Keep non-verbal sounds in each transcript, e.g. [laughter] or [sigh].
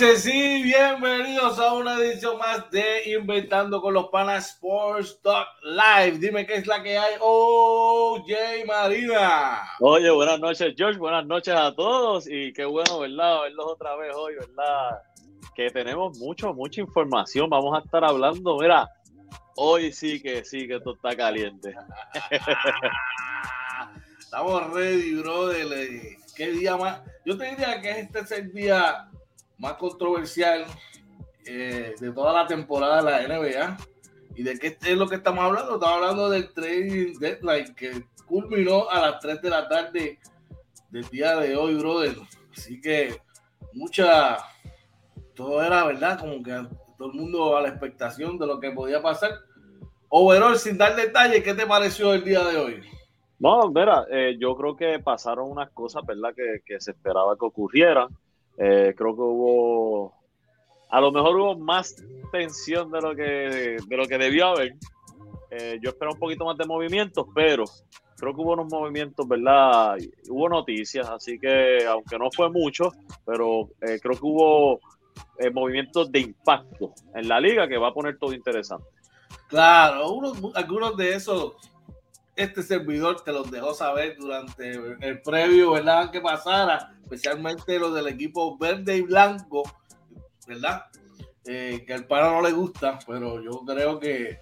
Noches y bienvenidos a una edición más de Inventando con los Panas Sports Talk Live. Dime qué es la que hay. Oh, Jay Marina. Oye, buenas noches, George. Buenas noches a todos. Y qué bueno, ¿verdad? Verlos otra vez hoy, ¿verdad? Que tenemos mucho, mucha información. Vamos a estar hablando. Mira, hoy sí que sí que esto está caliente. [laughs] Estamos ready, brother. ¿Qué día más? Yo te diría que este es el día más controversial eh, de toda la temporada de la NBA. ¿Y de qué es lo que estamos hablando? Estamos hablando del trading deadline que culminó a las 3 de la tarde del día de hoy, brother. Así que mucha, todo era verdad, como que todo el mundo a la expectación de lo que podía pasar. Overall, sin dar detalles, ¿qué te pareció el día de hoy? No, mira, eh, yo creo que pasaron unas cosas, ¿verdad? Que, que se esperaba que ocurrieran. Eh, creo que hubo, a lo mejor hubo más tensión de lo que, de lo que debió haber. Eh, yo espero un poquito más de movimientos, pero creo que hubo unos movimientos, ¿verdad? Hubo noticias, así que aunque no fue mucho, pero eh, creo que hubo movimientos de impacto en la liga que va a poner todo interesante. Claro, algunos de esos este servidor te los dejó saber durante el previo, ¿verdad? Que pasara, especialmente los del equipo verde y blanco, ¿verdad? Eh, que al pana no le gusta, pero yo creo que,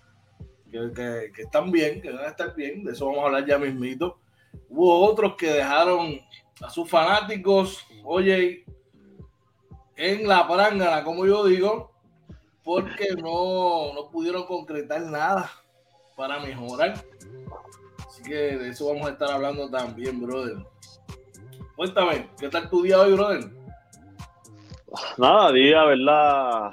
que, están bien, que van a estar bien, de eso vamos a hablar ya mismito. Hubo otros que dejaron a sus fanáticos, oye, en la prangana, como yo digo, porque no, no pudieron concretar nada para mejorar que de eso vamos a estar hablando también, brother. Cuéntame, ¿qué tal tu día hoy, brother? Nada, día, ¿verdad?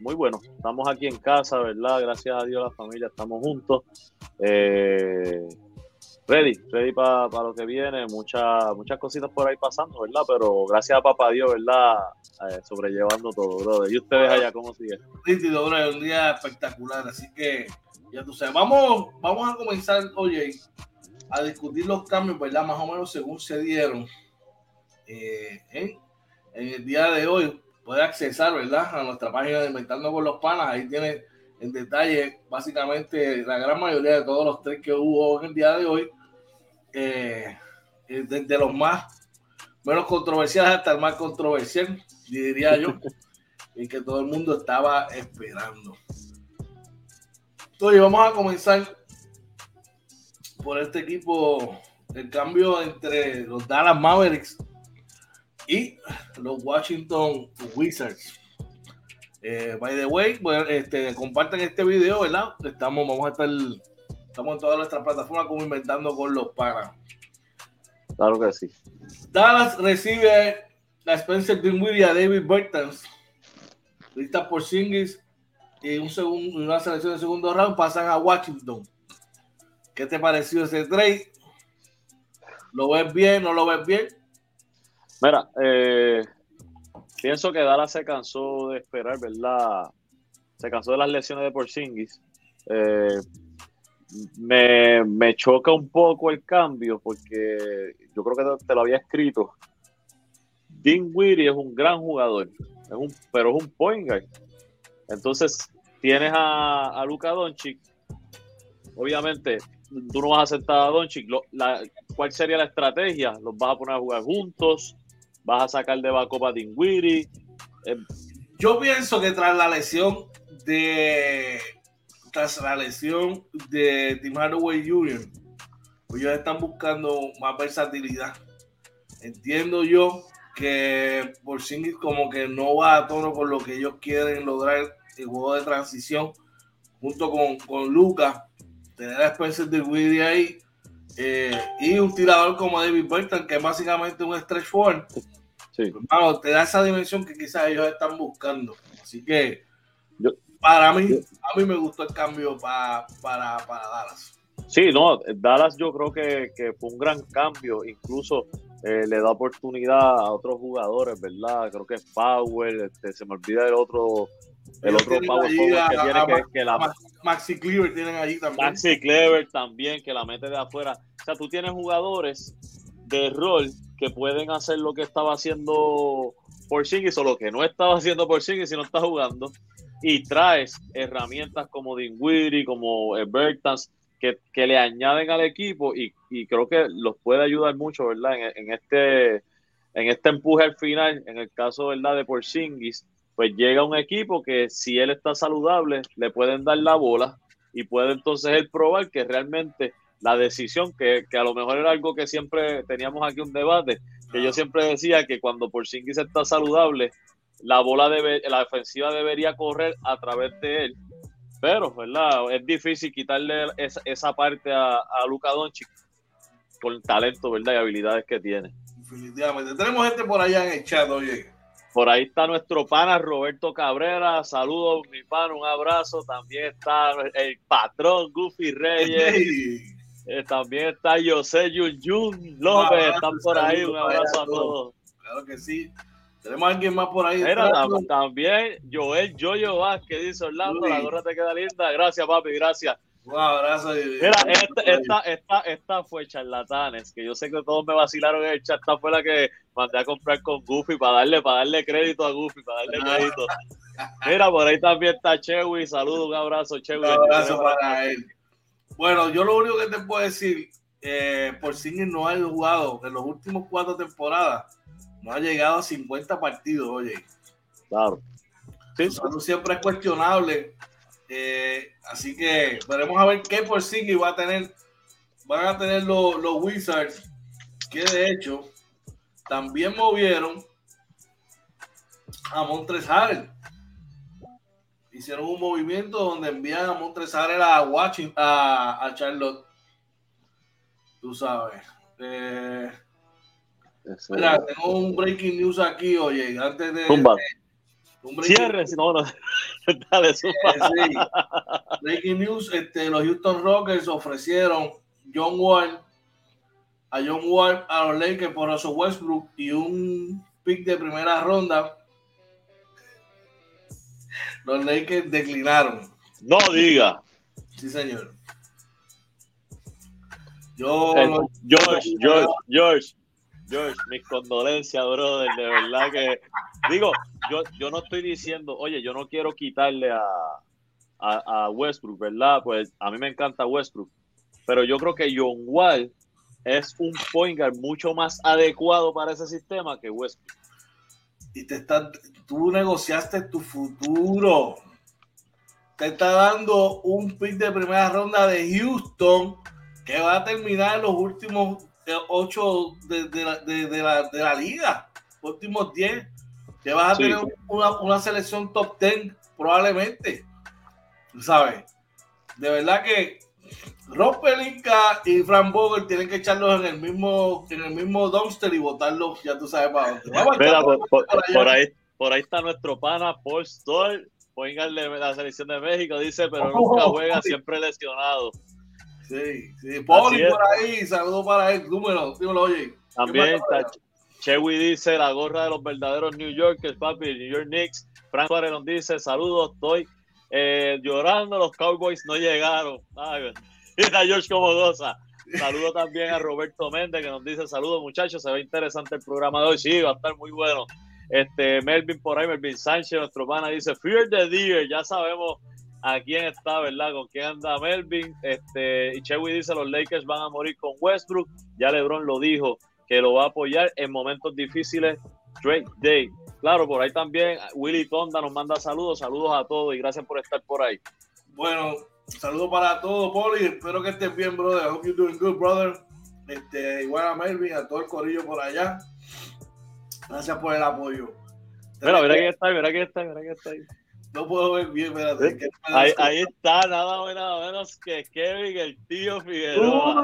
Muy bueno. Estamos aquí en casa, ¿verdad? Gracias a Dios, la familia, estamos juntos. Eh, ready, ready para lo que viene. Muchas muchas cositas por ahí pasando, ¿verdad? Pero gracias a papá Dios, ¿verdad? Eh, sobrellevando todo, brother. ¿Y ustedes allá cómo siguen? Nítido, brother. Un día espectacular. Así que, ya tú sabes. Vamos, vamos a comenzar, oye, a discutir los cambios, ¿verdad? Más o menos según se dieron eh, en, el día de hoy. Puede accesar, ¿verdad? A nuestra página de Inventando con los Panas. Ahí tiene en detalle básicamente la gran mayoría de todos los tres que hubo en el día de hoy. Eh, desde eh, los más menos controversiales hasta el más controversial, diría yo, [laughs] y que todo el mundo estaba esperando. Entonces, vamos a comenzar por este equipo, el cambio entre los Dallas Mavericks y los Washington Wizards. Eh, by the way, pues, este, compartan este video, ¿verdad? Estamos, vamos a estar, estamos en todas nuestras plataformas como inventando con los panas. Claro que sí. Dallas recibe a Spencer Dinwiddie y a David Bertans, listas por Singis y un segundo, una selección de segundo round pasan a Washington. ¿Qué te pareció ese trade? ¿Lo ves bien? ¿No lo ves bien? Mira, eh, pienso que Dallas se cansó de esperar, ¿verdad? Se cansó de las lesiones de Porzingis. Eh, me, choca un poco el cambio porque yo creo que te, lo había escrito. Dean Weary es un gran jugador, pero es un point guard. Entonces tienes a, a Luka Doncic. Obviamente tú no vas a aceptar a Doncic. ¿Cuál sería la estrategia? ¿Los vas a poner a jugar juntos? ¿Vas a sacar de backup a Dingwiddie? Eh, Yo pienso que tras la lesión de tras la lesión de Tim Hardaway Jr., ellos están buscando más versatilidad. Entiendo yo que por como que no va a tono con lo que ellos quieren lograr el juego de transición junto con, con Lucas tener a Spencer de ahí eh, y un tirador como David Burton, que es básicamente un stretch forward. Sí. Pues, te da esa dimensión que quizás ellos están buscando. Así que para mí, a mí me gustó el cambio para, para Dallas. Sí, no, Dallas yo creo que, que fue un gran cambio, incluso eh, le da oportunidad a otros jugadores, ¿verdad? Creo que es Power, este, se me olvida el otro el otro power que tiene que, la Maxi Cleaver tienen ahí también. Maxi Cleaver también que la mete de afuera. O sea, tú tienes jugadores de rol que pueden hacer lo que estaba haciendo Porzingis o lo que no estaba haciendo Porzingis si no está jugando y traes herramientas como Dinwiddie, como Bertans, que, que, le añaden al equipo y, y, creo que los puede ayudar mucho, ¿verdad? En, en, este, en este empuje al final, en el caso, ¿verdad? De Porzingis, pues llega un equipo que si él está saludable, le pueden dar la bola y puede entonces él probar que realmente la decisión, que, que a lo mejor era algo que siempre teníamos aquí un debate, que yo siempre decía que cuando Porzingis está saludable, la bola debe, la defensiva debería correr a través de él. Pero, ¿verdad? Es difícil quitarle esa, esa parte a, a Luka Doncic con el talento, ¿verdad? Y habilidades que tiene. Definitivamente. Tenemos gente por allá en el chat, oye. Por ahí está nuestro pana Roberto Cabrera. Saludos, mi pana, un abrazo. También está el patrón Goofy Reyes. Eh, también está José Yun López. Están por ahí. Un abrazo a todos. Claro que sí. Tenemos a alguien más por ahí. Mira, también Joel Joyo Vázquez dice Orlando, la gorra te queda linda. Gracias, papi, gracias. Un abrazo. Mira, esta, esta, esta, esta, fue charlatanes, que yo sé que todos me vacilaron en el chat. Esta fue la que mandé a comprar con Goofy para darle, para darle crédito a Goofy, para darle crédito. Mira, por ahí también está Chewy. Saludos, un abrazo, Chewy. Un abrazo para él. Bueno, yo lo único que te puedo decir, eh, por si no ha jugado en los últimos cuatro temporadas no ha llegado a 50 partidos, oye. Claro. Sí. siempre es cuestionable. Eh, así que veremos a ver qué por sí va a tener. Van a tener los, los Wizards, que de hecho también movieron a Montres Hicieron un movimiento donde envían a Montres a Washington, a, a Charlotte. Tú sabes. Eh, Mira, tengo un breaking news aquí, oye, antes de. Un Cierre, no, no. Dale, sí. Breaking news: este, los Houston Rockets ofrecieron John Wall a John Wall a los Lakers por Russell Westbrook y un pick de primera ronda. Los Lakers declinaron. No diga. Sí, señor. Yo, George, George, George, George, mis condolencias, brother, de verdad que digo, yo, yo no estoy diciendo, oye, yo no quiero quitarle a, a, Westbrook, ¿verdad? Pues a mí me encanta Westbrook, pero yo creo que John Wall es un point guard mucho más adecuado para ese sistema que Westbrook. Y te está, tú negociaste tu futuro. Te está dando un pick de primera ronda de Houston que va a terminar en los últimos 8 de, de, la, de, de, la, liga, últimos 10. Que vas a tener una, una, selección top 10 probablemente. ¿Sabes? De verdad que Rob Pelinka y Frank Vogel tienen que echarlos en el mismo en el mismo dumpster y botarlos, ya tú sabes para dónde. por, ahí, por ahí está nuestro pana Paul Stoll, pónganle la selección de México, dice, pero nunca juega, siempre lesionado. Sí, sí. Poli por ahí, saludo para él. Número, dímelo, oye. También está Chewy dice la gorra de los verdaderos New Yorkers, papi, New York Knicks. Frank Suárez nos dice, saludos, estoy eh, llorando, los Cowboys no llegaron. Ay, mira [laughs] George como goza. Saludo también a Roberto Méndez que nos dice saludos muchachos, se ve interesante el programa de hoy, sí, va a estar muy bueno. Este Melvin por ahí, Melvin Sánchez, nuestro pana, dice Fear the Deer, ya sabemos a quién está, ¿verdad? Con quién anda Melvin. Este, y Chewy dice, los Lakers van a morir con Westbrook. Ya LeBron lo dijo, que lo va a apoyar en momentos difíciles. Drake Day. Claro, por ahí también Willy Tonda nos manda saludos. Saludos a todos y gracias por estar por ahí. Bueno, saludos para todos, Poli. Espero que estés bien, brother. I hope you're doing good, brother. Este, igual a Melvin, a todo el corillo por allá. Gracias por el apoyo. Mira, mira quién está, mira quién está, mira quién está ahí. No puedo ver bien, espérate. ahí, ahí, está, nada menos que Kevin, el tío Figueroa.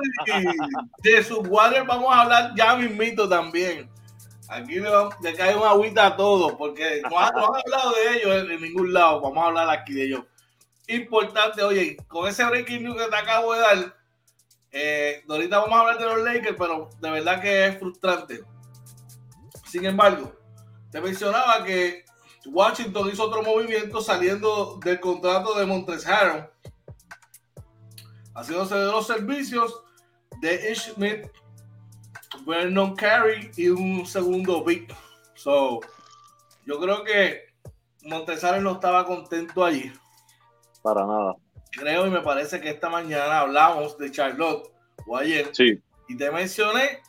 de sus Warriors vamos a hablar ya mismito también. Aquí le, le, cae una agüita a todos, porque no, han, hablado de ellos en, ningún lado. Vamos a hablar aquí de ellos. Importante, oye, con ese breaking news que te acabo de dar, eh, ahorita vamos a hablar de los Lakers, pero de verdad que es frustrante. Sin embargo, te mencionaba que Washington hizo otro movimiento saliendo del contrato de Montres haciéndose de los servicios de Schmidt, Vernon Carey y un segundo pick. So, yo creo que Montesares no estaba contento allí. Para nada. Creo y me parece que esta mañana hablamos de Charlotte o ayer. Sí. Y te mencioné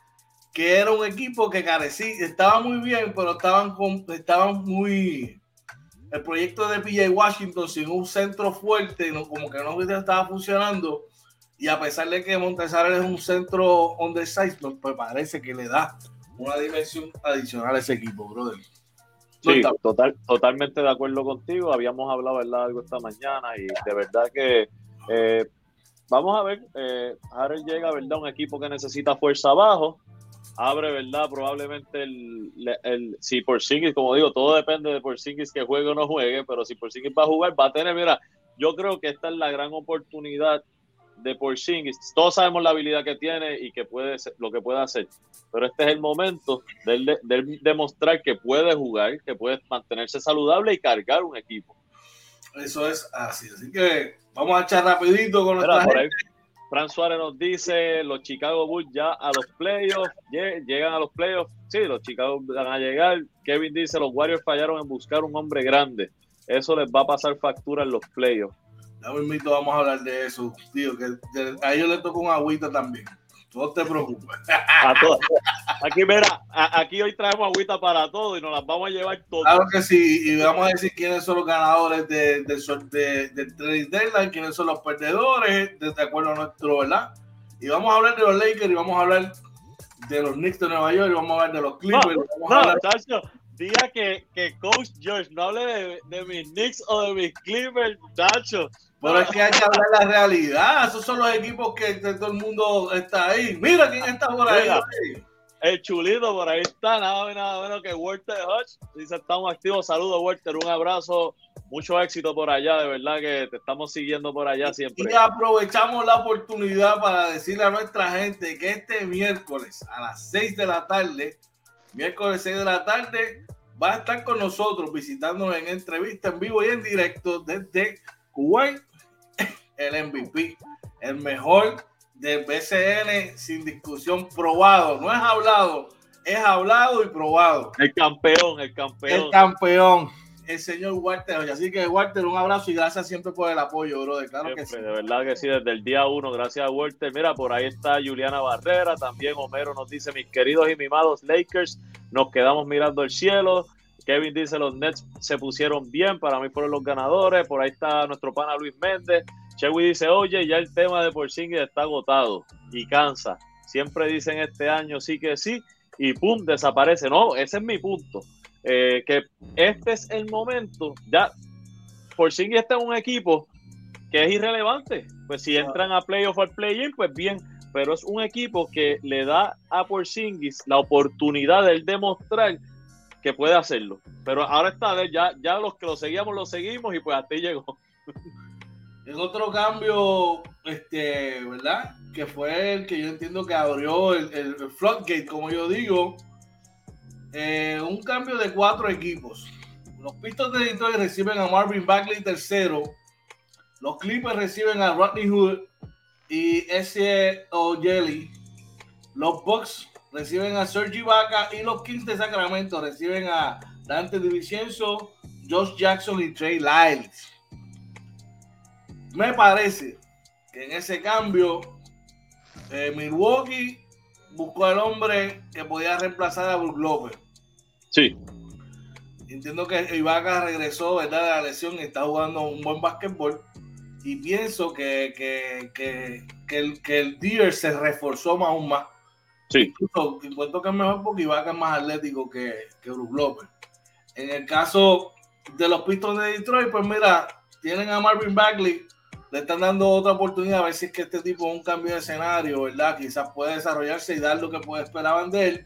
que era un equipo que carecía, estaba muy bien, pero estaban, con, estaban muy... El proyecto de PJ Washington sin un centro fuerte, no, como que no estaba funcionando. Y a pesar de que Montesares es un centro on the size, pues, pues parece que le da una dimensión adicional a ese equipo, brother. Sí, total, totalmente de acuerdo contigo. Habíamos hablado ¿verdad? algo esta mañana y de verdad que eh, vamos a ver. Eh, Harold llega ¿verdad? un equipo que necesita fuerza abajo. Abre, ¿verdad? Probablemente el, el si Porzingis, como digo, todo depende de Porzingis que juegue o no juegue, pero si Porzingis va a jugar, va a tener, mira, yo creo que esta es la gran oportunidad de Porzingis. Todos sabemos la habilidad que tiene y que puede lo que puede hacer, pero este es el momento de, demostrar que puede jugar, que puede mantenerse saludable y cargar un equipo. Eso es así, así que vamos a echar rapidito con nuestra Fran Suárez nos dice, los Chicago Bulls ya a los playoffs, llegan a los playoffs, sí, los Chicago van a llegar. Kevin dice, los Warriors fallaron en buscar un hombre grande. Eso les va a pasar factura en los playoffs. Ya invito, vamos a hablar de eso, tío, que a ellos les toca un agüita también. No te preocupes. Aquí, mira, aquí hoy traemos agüita para todo y nos las vamos a llevar todas. Claro que sí, y vamos a decir quiénes son los ganadores del de, de, de, deadline, quiénes son los perdedores, de, acuerdo a nuestro, ¿verdad? Y vamos a hablar de los Lakers y vamos a hablar de los Knicks de Nueva York y vamos a hablar de los Clippers. No, diga que, que Coach George no hable de, de mis Knicks o de mis Clippers, chacho. Pero es que hay que hablar la realidad. Esos son los equipos que todo el mundo está ahí. Mira quién está por ahí. el chulito por ahí está, nada, nada menos que Walter Hodge. Dice, estamos activos. Saludos, Walter. Un abrazo. Mucho éxito por allá. De verdad que te estamos siguiendo por allá siempre. Y aprovechamos la oportunidad para decirle a nuestra gente que este miércoles a las 6 de la tarde, miércoles 6 de la tarde, va a estar con nosotros visitándonos en entrevista en vivo y en directo desde Kuwait el MVP, el mejor del BCN sin discusión probado. No es hablado, es hablado y probado. El campeón, el campeón. El campeón, el señor Walter. Así que, Walter, un abrazo y gracias siempre por el apoyo, bro. Claro que sí. De verdad que sí, desde el día uno. Gracias, Walter. Mira, por ahí está Juliana Barrera. También Homero nos dice: Mis queridos y mimados Lakers, nos quedamos mirando el cielo. Kevin dice: Los Nets se pusieron bien. Para mí fueron los ganadores. Por ahí está nuestro pana Luis Méndez. Chewy dice, oye, ya el tema de Porzingis está agotado y cansa. Siempre dicen este año sí que sí y pum, desaparece. No, ese es mi punto. Eh, que este es el momento. Ya, Porzingis está en un equipo que es irrelevante. Pues si entran a playoff o play-in, pues bien. Pero es un equipo que le da a Porzingis la oportunidad de demostrar que puede hacerlo. Pero ahora está, ya, ya los que lo seguíamos, lo seguimos y pues hasta ahí llegó. [laughs] Es otro cambio, este, ¿verdad? Que fue el que yo entiendo que abrió el, el, floodgate, como yo digo. Eh, un cambio de cuatro equipos. Los Pistons de Detroit reciben a Marvin Bagley tercero. Los Clippers reciben a Rodney Hood y S. Jelly. Los Bucks reciben a Sergi Vaca y los Kings de Sacramento reciben a Dante DiVincenzo, Josh Jackson y Trey Lyles. Me parece que en ese cambio eh, Milwaukee buscó al hombre que podía reemplazar a Brook López. Sí. Entiendo que Ibaka regresó ¿verdad? de la lesión y está jugando un buen básquetbol. Y pienso que, que, el, que el Deer se reforzó más aún más. Sí. Incluso encuentro que es mejor porque Ibaka es más atlético que, que Brook López. En el caso de los Pistons de Detroit, pues mira, tienen a Marvin Bagley, le están dando otra oportunidad a ver si es que este tipo es un cambio de escenario, ¿verdad? Quizás puede desarrollarse y dar lo que puede esperaban de él.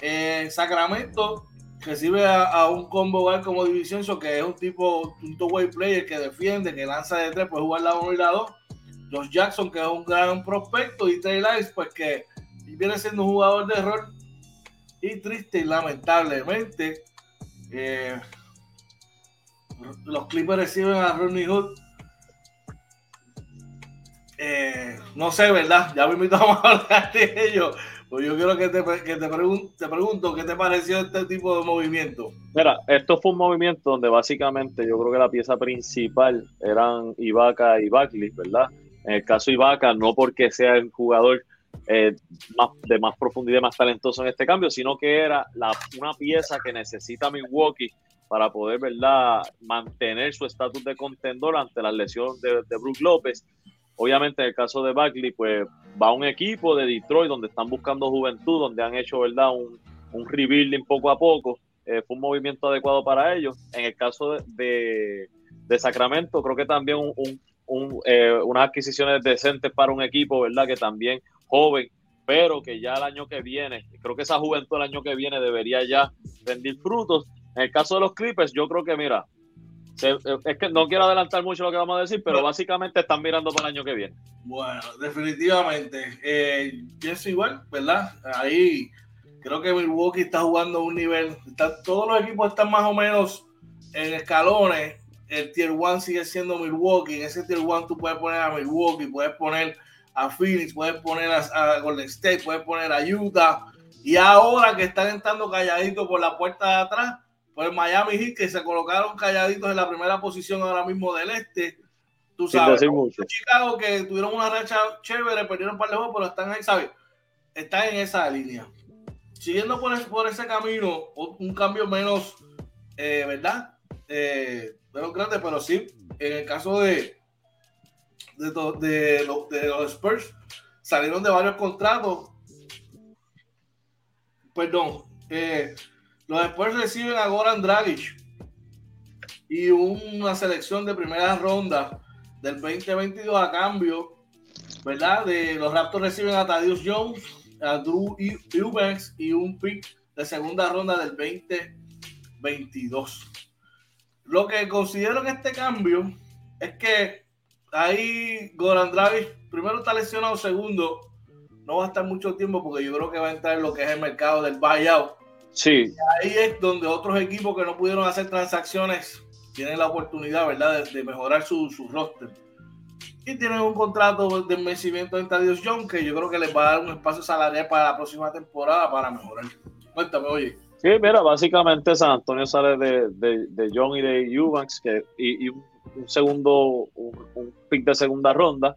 Eh, Sacramento recibe a, un combo guard como División, que es un tipo, un two-way player que defiende, que lanza de tres, puede jugar la 1 y la 2. Josh Jackson, que es un gran prospecto, y Trey Lyles, pues que viene siendo un jugador de error. Y triste y lamentablemente, eh, los Clippers reciben a Ronnie Hood eh, no sé, ¿verdad? Ya me invitamos [laughs] a hablar de ellos. Pues yo quiero que te, que te, te pregunto, ¿qué te pareció este tipo de movimiento? Mira, esto fue un movimiento donde básicamente yo creo que la pieza principal eran Ibaka y Buckley, ¿verdad? En el caso de Ibaka, no porque sea el jugador eh, de más profundidad, más talentoso en este cambio, sino que era una pieza que necesita Milwaukee para poder ¿verdad? mantener su estatus de contendor ante la lesión de, de Brook López. Obviamente, en el caso de Buckley, pues va un equipo de Detroit donde están buscando juventud, donde han hecho ¿verdad? Un, un rebuilding poco a poco. Eh, fue un movimiento adecuado para ellos. En el caso de, de, Sacramento, creo que también un, un, eh, unas adquisiciones decentes para un equipo, ¿verdad? Que también joven, pero que ya el año que viene, creo que esa juventud el año que viene debería ya rendir frutos. En el caso de los Clippers, yo creo que, mira, es que no quiero adelantar mucho lo que vamos a decir, pero básicamente están mirando para el año que viene. Bueno, definitivamente. Eh, pienso igual, ¿verdad? Ahí creo que Milwaukee está jugando a un nivel. todos los equipos están más o menos en escalones. El Tier 1 sigue siendo Milwaukee. En ese Tier 1 tú puedes poner a Milwaukee, puedes poner a Phoenix, puedes poner a, Golden State, puedes poner a Utah. Y ahora que están entrando calladitos por la puerta de atrás, pues Miami Heat, que se colocaron calladitos en la primera posición ahora mismo del este. Tú sabes, Chicago que tuvieron una racha chévere, perdieron un par de juegos, pero están ahí, ¿sabes? Están en esa línea. Siguiendo por, por ese camino, un cambio menos, eh, ¿verdad? Eh, menos grande, pero sí, en el caso de, de, de los Spurs, salieron de varios contratos. Perdón, eh, los Spurs reciben a Goran Dragic y una selección de primera ronda del 2022 a cambio, ¿verdad? De los Raptors reciben a Thaddeus Jones, a Drew Eubanks y un pick de segunda ronda del 2022. Lo que considero en este cambio es que ahí Goran Dragic primero está lesionado, segundo no va a estar mucho tiempo porque yo creo que va a entrar en lo que es el mercado del buyout Sí. ahí es donde otros equipos que no pudieron hacer transacciones tienen la oportunidad, ¿verdad?, de, mejorar su, su, roster. Y tienen un contrato de vencimiento en Tadios John que yo creo que les va a dar un espacio salarial para la próxima temporada para mejorar. Cuéntame, oye. Sí, mira, básicamente San Antonio sale de, de, de John y de Eubanks que, y, y un, segundo, un, un pick de segunda ronda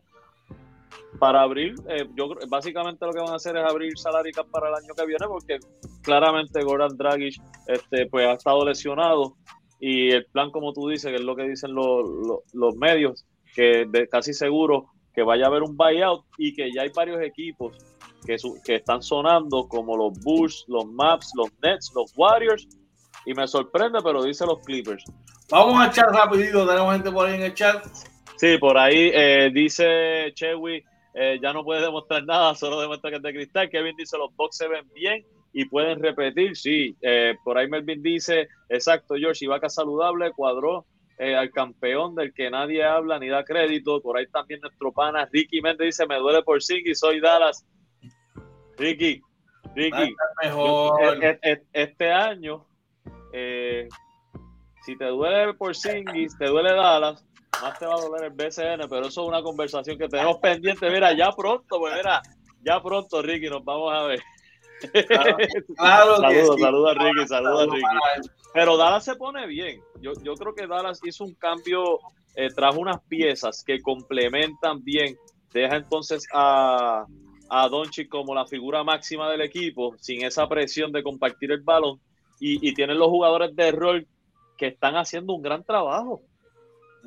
para abrir, eh, yo básicamente lo que van a hacer es abrir salary para el año que viene porque claramente Goran Dragic este, pues ha estado lesionado y el plan como tú dices, que es lo que dicen los, los, medios, que de, casi seguro que vaya a haber un buyout y que ya hay varios equipos que, que están sonando como los Bulls, los Maps, los Nets, los Warriors y me sorprende, pero dice los Clippers. Vamos a echar rapidito, tenemos gente por ahí en el chat. Sí, por ahí eh, dice Chewy eh, ya no puede demostrar nada, solo demuestra que es de cristal. Kevin dice, los box se ven bien y pueden repetir, sí. Eh, por ahí Melvin dice, exacto, George, Ibaka saludable, cuadró eh, al campeón del que nadie habla ni da crédito. Por ahí también nuestro pana Ricky Méndez dice, me duele por y soy Dallas. Ricky, Ricky, este año, si te duele por Singis, te duele Dallas, más te va a doler el BCN, pero eso es una conversación que tenemos [laughs] pendiente. Mira, ya pronto, pues mira, ya pronto, Ricky, nos vamos a ver. Claro, [laughs] saludos, saludos a Ricky, saludos a Ricky. Pero Dallas se pone bien. Yo, yo creo que Dallas hizo un cambio, eh, trajo unas piezas que complementan bien. Deja entonces a, a Doncic como la figura máxima del equipo, sin esa presión de compartir el balón. Y, y tienen los jugadores de rol que están haciendo un gran trabajo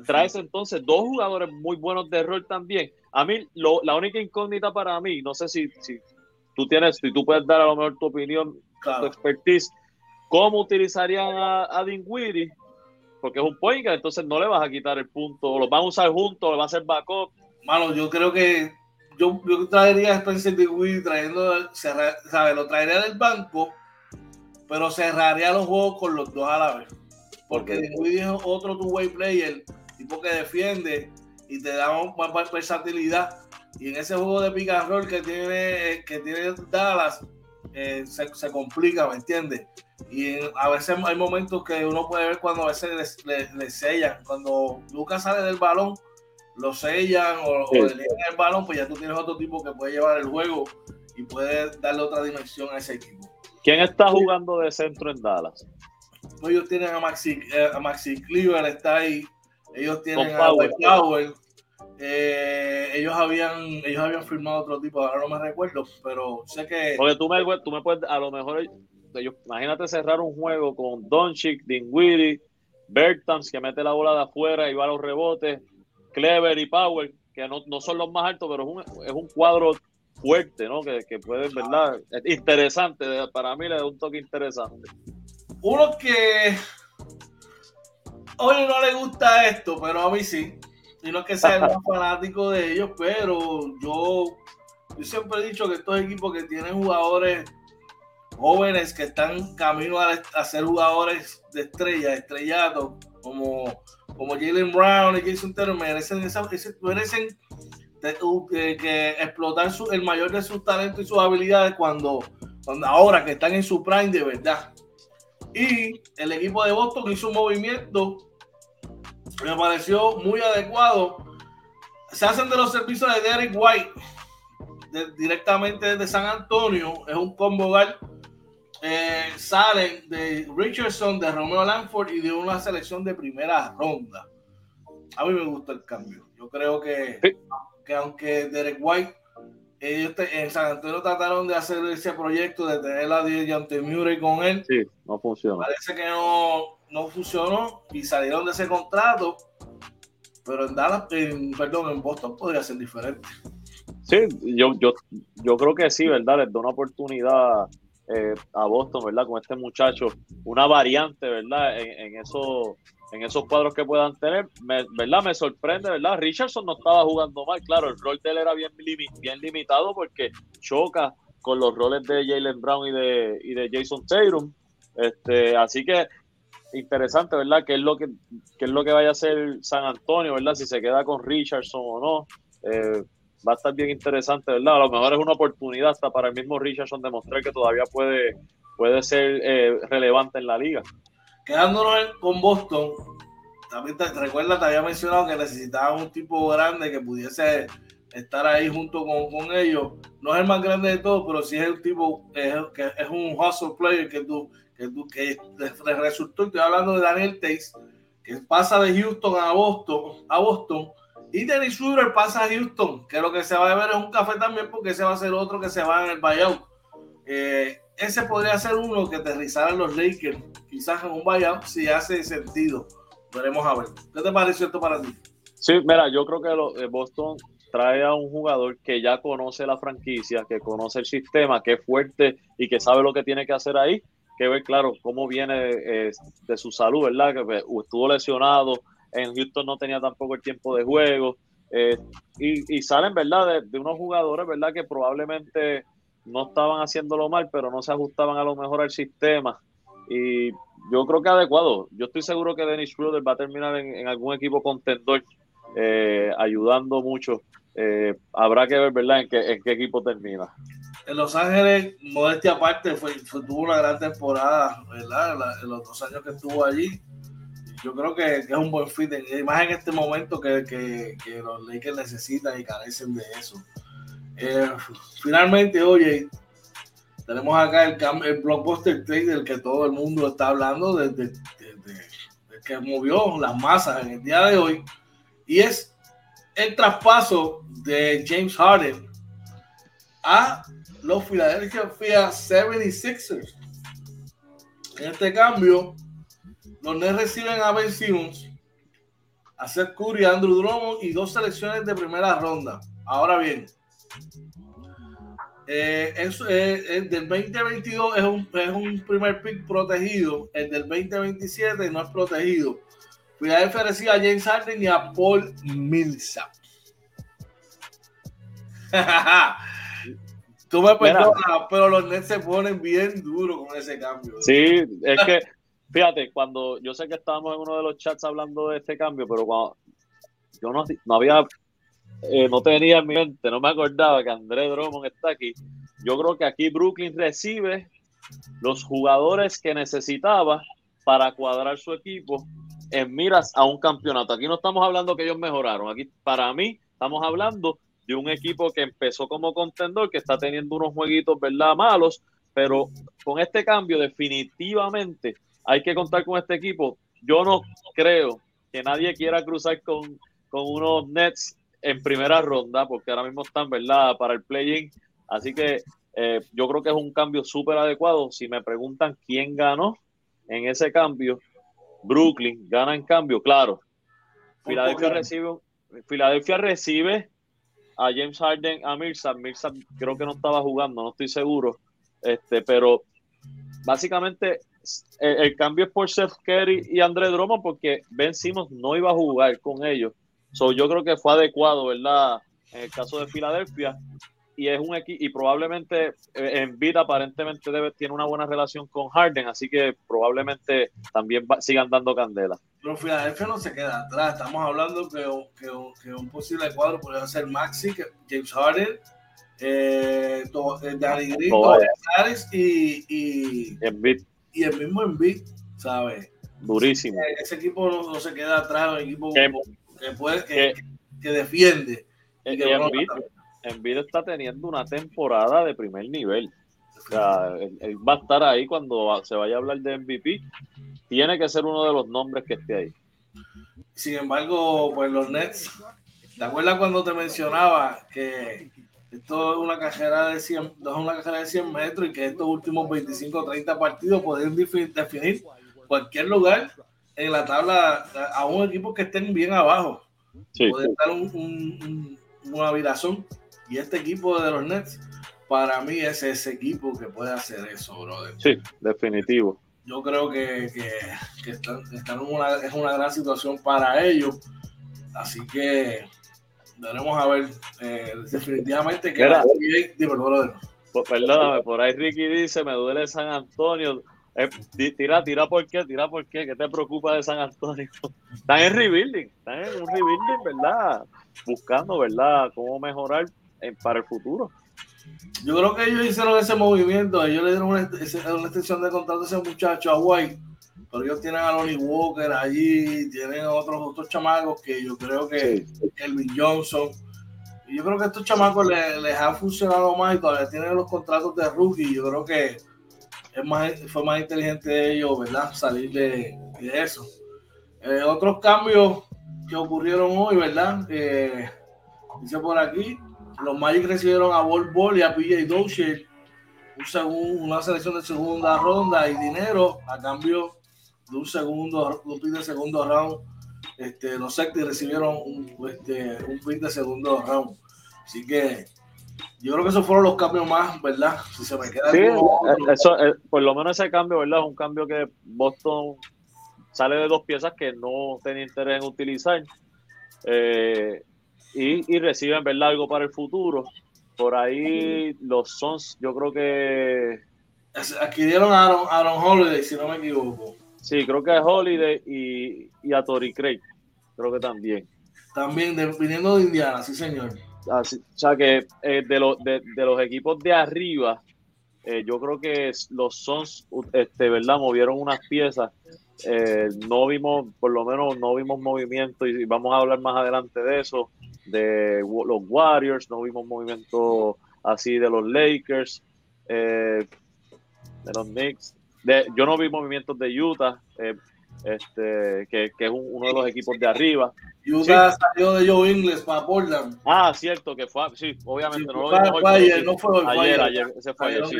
traes entonces dos jugadores muy buenos de rol también. A mí, la única incógnita para mí, no sé si, si tú tienes, si tú puedes dar a lo mejor tu opinión, tu expertise, ¿cómo utilizarían a, a Dinwiddie? Porque es un point entonces no le vas a quitar el punto, lo van a usar juntos, lo va a hacer backup. Mano, yo creo que yo, yo traería a Spencer Dinwiddie trayendo, ¿sabes? Lo traería del banco, pero cerraría los juegos con los dos a la vez. Porque Dinwiddie es otro two-way player tipo que defiende y te da más versatilidad. Y en ese juego de pick and roll que tiene, que tiene Dallas, eh, se, complica, ¿me entiendes? Y a veces hay momentos que uno puede ver cuando a veces le, sellan. Cuando Lucas sale del balón, lo sellan o, le el balón, pues ya tú tienes otro tipo que puede llevar el juego y puede darle otra dimensión a ese equipo. ¿Quién está jugando de centro en Dallas? Pues ellos tienen a Maxi, eh, a Maxi Cleaver, está ahí. Ellos tienen a Power. Power. Eh, ellos habían ellos habían firmado otro tipo, ahora no me recuerdo, pero sé que. Porque tú me, tú me puedes, a lo mejor, ellos, imagínate cerrar un juego con Doncic, Dinwiddie, Bertans, que mete la bola de afuera y va a los rebotes, Clever y Power, que no, no son los más altos, pero es un, es un cuadro fuerte, ¿no? Que, que puede, ¿verdad? Es interesante, para mí le da un toque interesante. Uno que hoy no le gusta esto, pero a mí sí. Y no es que sea [laughs] un fanático de ellos, pero yo, yo siempre he dicho que estos equipos que tienen jugadores jóvenes que están camino a, ser jugadores de estrella, estrellados, como, como Jalen Brown y Jason Taylor, merecen, esa, merecen que, explotar el mayor de sus talentos y sus habilidades cuando, cuando ahora que están en su prime de verdad. Y el equipo de Boston hizo un movimiento me pareció muy adecuado. Se hacen de los servicios de Derek White directamente desde San Antonio. Es un combo eh, salen de Richardson, de Romeo Lanford y de una selección de primera ronda. A mí me gusta el cambio. Yo creo que, que aunque Derek White, ellos en San Antonio trataron de hacer ese proyecto de tener a Dejounte Murray con él. Sí, no funciona. Parece que no, no funcionó y salieron de ese contrato. Pero en Dallas, perdón, en Boston podría ser diferente. Sí, yo, yo, yo creo que sí, ¿verdad? Les da una oportunidad eh, a Boston, ¿verdad? Con este muchacho, una variante, ¿verdad? En, eso, en esos cuadros que puedan tener, ¿verdad? Me sorprende, ¿verdad? Richardson no estaba jugando mal, claro, el rol de él era bien, bien limitado porque choca con los roles de Jalen Brown y de, y de Jason Tatum. Este, así que interesante, ¿verdad? ¿Qué es lo que, es lo que vaya a hacer San Antonio, ¿verdad? Si se queda con Richardson o no. Eh, va a estar bien interesante, ¿verdad? A lo mejor es una oportunidad hasta para el mismo Richardson demostrar que todavía puede, puede ser eh, relevante en la liga. Quedándonos con Boston, también te, recuerda, te había mencionado que necesitaban un tipo grande que pudiese estar ahí junto con, con ellos. No es el más grande de todos, pero sí es el tipo es, que es un hustle player que tú que, que le resultó, estoy hablando de Daniel Tays, que pasa de Houston a Boston, a Boston, y Dennis Schroeder pasa a Houston, que lo que se va a ver es un café también, porque ese va a ser otro que se va en el buyout. Eh, ese podría ser uno que aterrizaran los Lakers, quizás en un buyout, si hace sentido. Veremos a ver. ¿Qué te pareció esto para ti? Sí, mira, yo creo que eh, Boston trae a un jugador que ya conoce la franquicia, que conoce el sistema, que es fuerte y que sabe lo que tiene que hacer ahí que ver, claro, cómo viene eh, de su salud, ¿verdad? Que pues, estuvo lesionado, en Houston no tenía tampoco el tiempo de juego, eh, y, salen, ¿verdad? De, unos jugadores, ¿verdad? Que probablemente no estaban haciéndolo mal, pero no se ajustaban a lo mejor al sistema. Y yo creo que adecuado. Yo estoy seguro que Dennis Schroeder va a terminar en, algún equipo contendor, eh, ayudando mucho. habrá que ver, ¿verdad?, en qué, en qué equipo termina en Los Ángeles, modestia aparte, fue, tuvo una gran temporada, ¿verdad? En, los dos años que estuvo allí. Yo creo que, es un buen fit, más en este momento que, que, los Lakers necesitan y carecen de eso. Eh, finalmente, oye, tenemos acá el, el blockbuster trade del que todo el mundo está hablando desde, desde que movió las masas en el día de hoy, y es el traspaso de James Harden a los Philadelphia 76ers. En este cambio, los Nets reciben a Ben Simmons, a Seth Curry, a Andrew Drummond y dos selecciones de primera ronda. Ahora bien, eh, eh, el del 2022 es un, es un primer pick protegido, el del 2027 no es protegido. Philadelphia recibe a James Harden y a Paul Millsap. [laughs] Tú me perdonas, pero los Nets se ponen bien duros con ese cambio. Sí, es que, fíjate, cuando yo sé que estábamos en uno de los chats hablando de este cambio, pero cuando yo no, no había, eh, no tenía en mi mente, no me acordaba que Andrés Drummond está aquí. Yo creo que aquí Brooklyn recibe los jugadores que necesitaba para cuadrar su equipo en miras a un campeonato. Aquí no estamos hablando que ellos mejoraron. Aquí, para mí, estamos hablando de un equipo que empezó como contendor, que está teniendo unos jueguitos, ¿verdad? Malos, pero con este cambio definitivamente hay que contar con este equipo. Yo no creo que nadie quiera cruzar con, con unos Nets en primera ronda, porque ahora mismo están, ¿verdad?, para el play-in. Así que eh, yo creo que es un cambio súper adecuado. Si me preguntan quién ganó en ese cambio, Brooklyn gana en cambio, claro. Filadelfia recibe, Filadelfia recibe a James Harden, a Mirza. Mirza creo que no estaba jugando, no estoy seguro. Este, pero básicamente el, cambio es por Seth Kerry y André Drummond porque Ben Simmons no iba a jugar con ellos. So, yo creo que fue adecuado, ¿verdad? En el caso de Filadelfia. Y es un equipo, y probablemente eh, en vida aparentemente debe, tiene una buena relación con Harden, así que probablemente también sigan dando candela. Pero Filadelfia no se queda atrás. Estamos hablando que, que, que un posible cuadro podría ser Maxi, James Harden, eh, eh Danny Green, y, y, y el mismo Embiid, ¿sabes? Durísimo. Ese equipo no, se queda atrás, un equipo que, puede, que, que defiende. Y que Embiid, está teniendo una temporada de primer nivel. O sea, él, va a estar ahí cuando se vaya a hablar de MVP. Tiene que ser uno de los nombres que esté ahí. Sin embargo, pues los Nets, ¿te acuerdas cuando te mencionaba que esto es una carrera de 100, es una carrera de 100 metros y que estos últimos 25 o 30 partidos pueden definir cualquier lugar en la tabla a un equipo que estén bien abajo. Puede estar un, una virazón. Y este equipo de los Nets, para mí es ese equipo que puede hacer eso, brother. Sí, definitivo. Yo creo que, que, están, en una, es una gran situación para ellos. Así que veremos a ver eh, definitivamente que pues, perdóname, por ahí Ricky dice, me duele San Antonio. Eh, tira, tira por qué, tira por qué, ¿qué te preocupa de San Antonio? [laughs] Están en rebuilding, están en un rebuilding, ¿verdad? Buscando, ¿verdad? Cómo mejorar para el futuro. Yo creo que ellos hicieron ese movimiento, ellos le dieron una, una extensión de contrato a ese muchacho, a White pero ellos tienen a Lonnie Walker allí, tienen a otros, otros chamacos que yo creo que Elvin Johnson. Y yo creo que estos chamacos les, les ha funcionado más y todavía tienen los contratos de rookie. Yo creo que es más, fue más inteligente de ellos, ¿verdad? Salir de, eso. Eh, otros cambios que ocurrieron hoy, ¿verdad? Eh, dice por aquí, los Magic recibieron a Bol Bol y a PJ Dozier un una selección de segunda ronda y dinero a cambio de un segundo, un pick de segundo round. Este, los Celtics recibieron un, este, un pick de segundo round. Así que yo creo que esos fueron los cambios más, ¿verdad? Si se me queda sí, eh, eso, eh, por lo menos ese cambio, ¿verdad? Es un cambio que Boston sale de dos piezas que no tenía interés en utilizar eh, y, y, reciben, ¿verdad? Algo para el futuro. Por ahí los Sons, yo creo que adquirieron a Aaron, Aaron Holiday, si no me equivoco. Sí, creo que a Holiday y, a Tori Craig. Creo que también. También, viniendo de Indiana, sí, señor. O sea que eh, de, de, los equipos de arriba, eh, yo creo que los Sons, este, ¿verdad? Movieron unas piezas. Eh, no vimos, por lo menos, no vimos movimiento y vamos a hablar más adelante de eso, de los Warriors, no vimos movimiento así de los Lakers, de los Knicks yo no vi movimientos de Utah, eh, este, que, que, es uno de los equipos de arriba. Utah salió de Joe Ingles para Portland. Ah, cierto, que fue, sí, obviamente no lo fue ayer, no fue ayer, ayer, ese fue ayer, sí,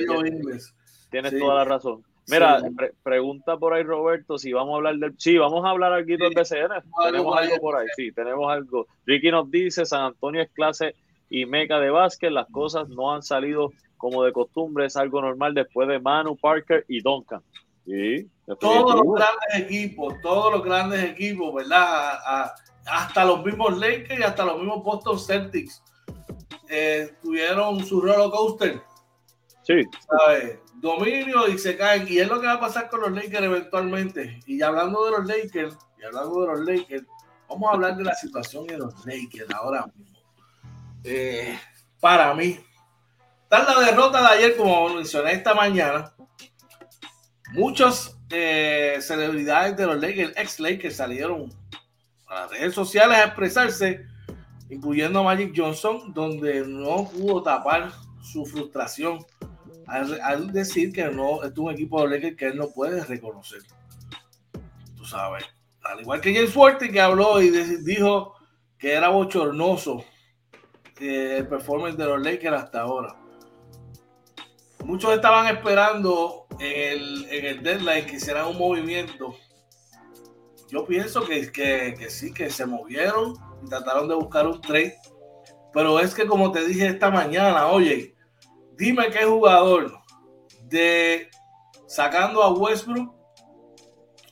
tienes, toda la razón. Mira, pregunta por ahí Roberto si vamos a hablar del... Sí, vamos a hablar aquí del BCN. Tenemos algo por ahí, sí, tenemos algo. Ricky nos dice, San Antonio es clase y meca de básquet, las cosas no han salido como de costumbre, es algo normal después de Manu, Parker y Duncan. Sí, todos los grandes equipos, todos los grandes equipos, ¿verdad? hasta los mismos Lakers y hasta los mismos Boston Celtics eh, tuvieron su roller coaster. Sí. ¿sabes? Dominio y se caen. Y es lo que va a pasar con los Lakers eventualmente. Y hablando de los Lakers, y hablando de los Lakers, vamos a hablar de la situación de los Lakers ahora mismo. Eh, para mí, la derrota de ayer, como mencioné esta mañana, muchas eh, celebridades de los Lakers, ex Lakers, salieron a las redes sociales a expresarse incluyendo a Magic Johnson, donde no pudo tapar su frustración al, decir que no es un equipo de Lakers que él no puede reconocer. Tú sabes. Al igual que James Fuerte que habló y dijo que era bochornoso eh, el performance de los Lakers hasta ahora. Muchos estaban esperando en el, en el deadline que hicieran un movimiento. Yo pienso que, que, que sí, que se movieron y trataron de buscar un trade. Pero es que como te dije esta mañana, oye, dime qué jugador de sacando a Westbrook,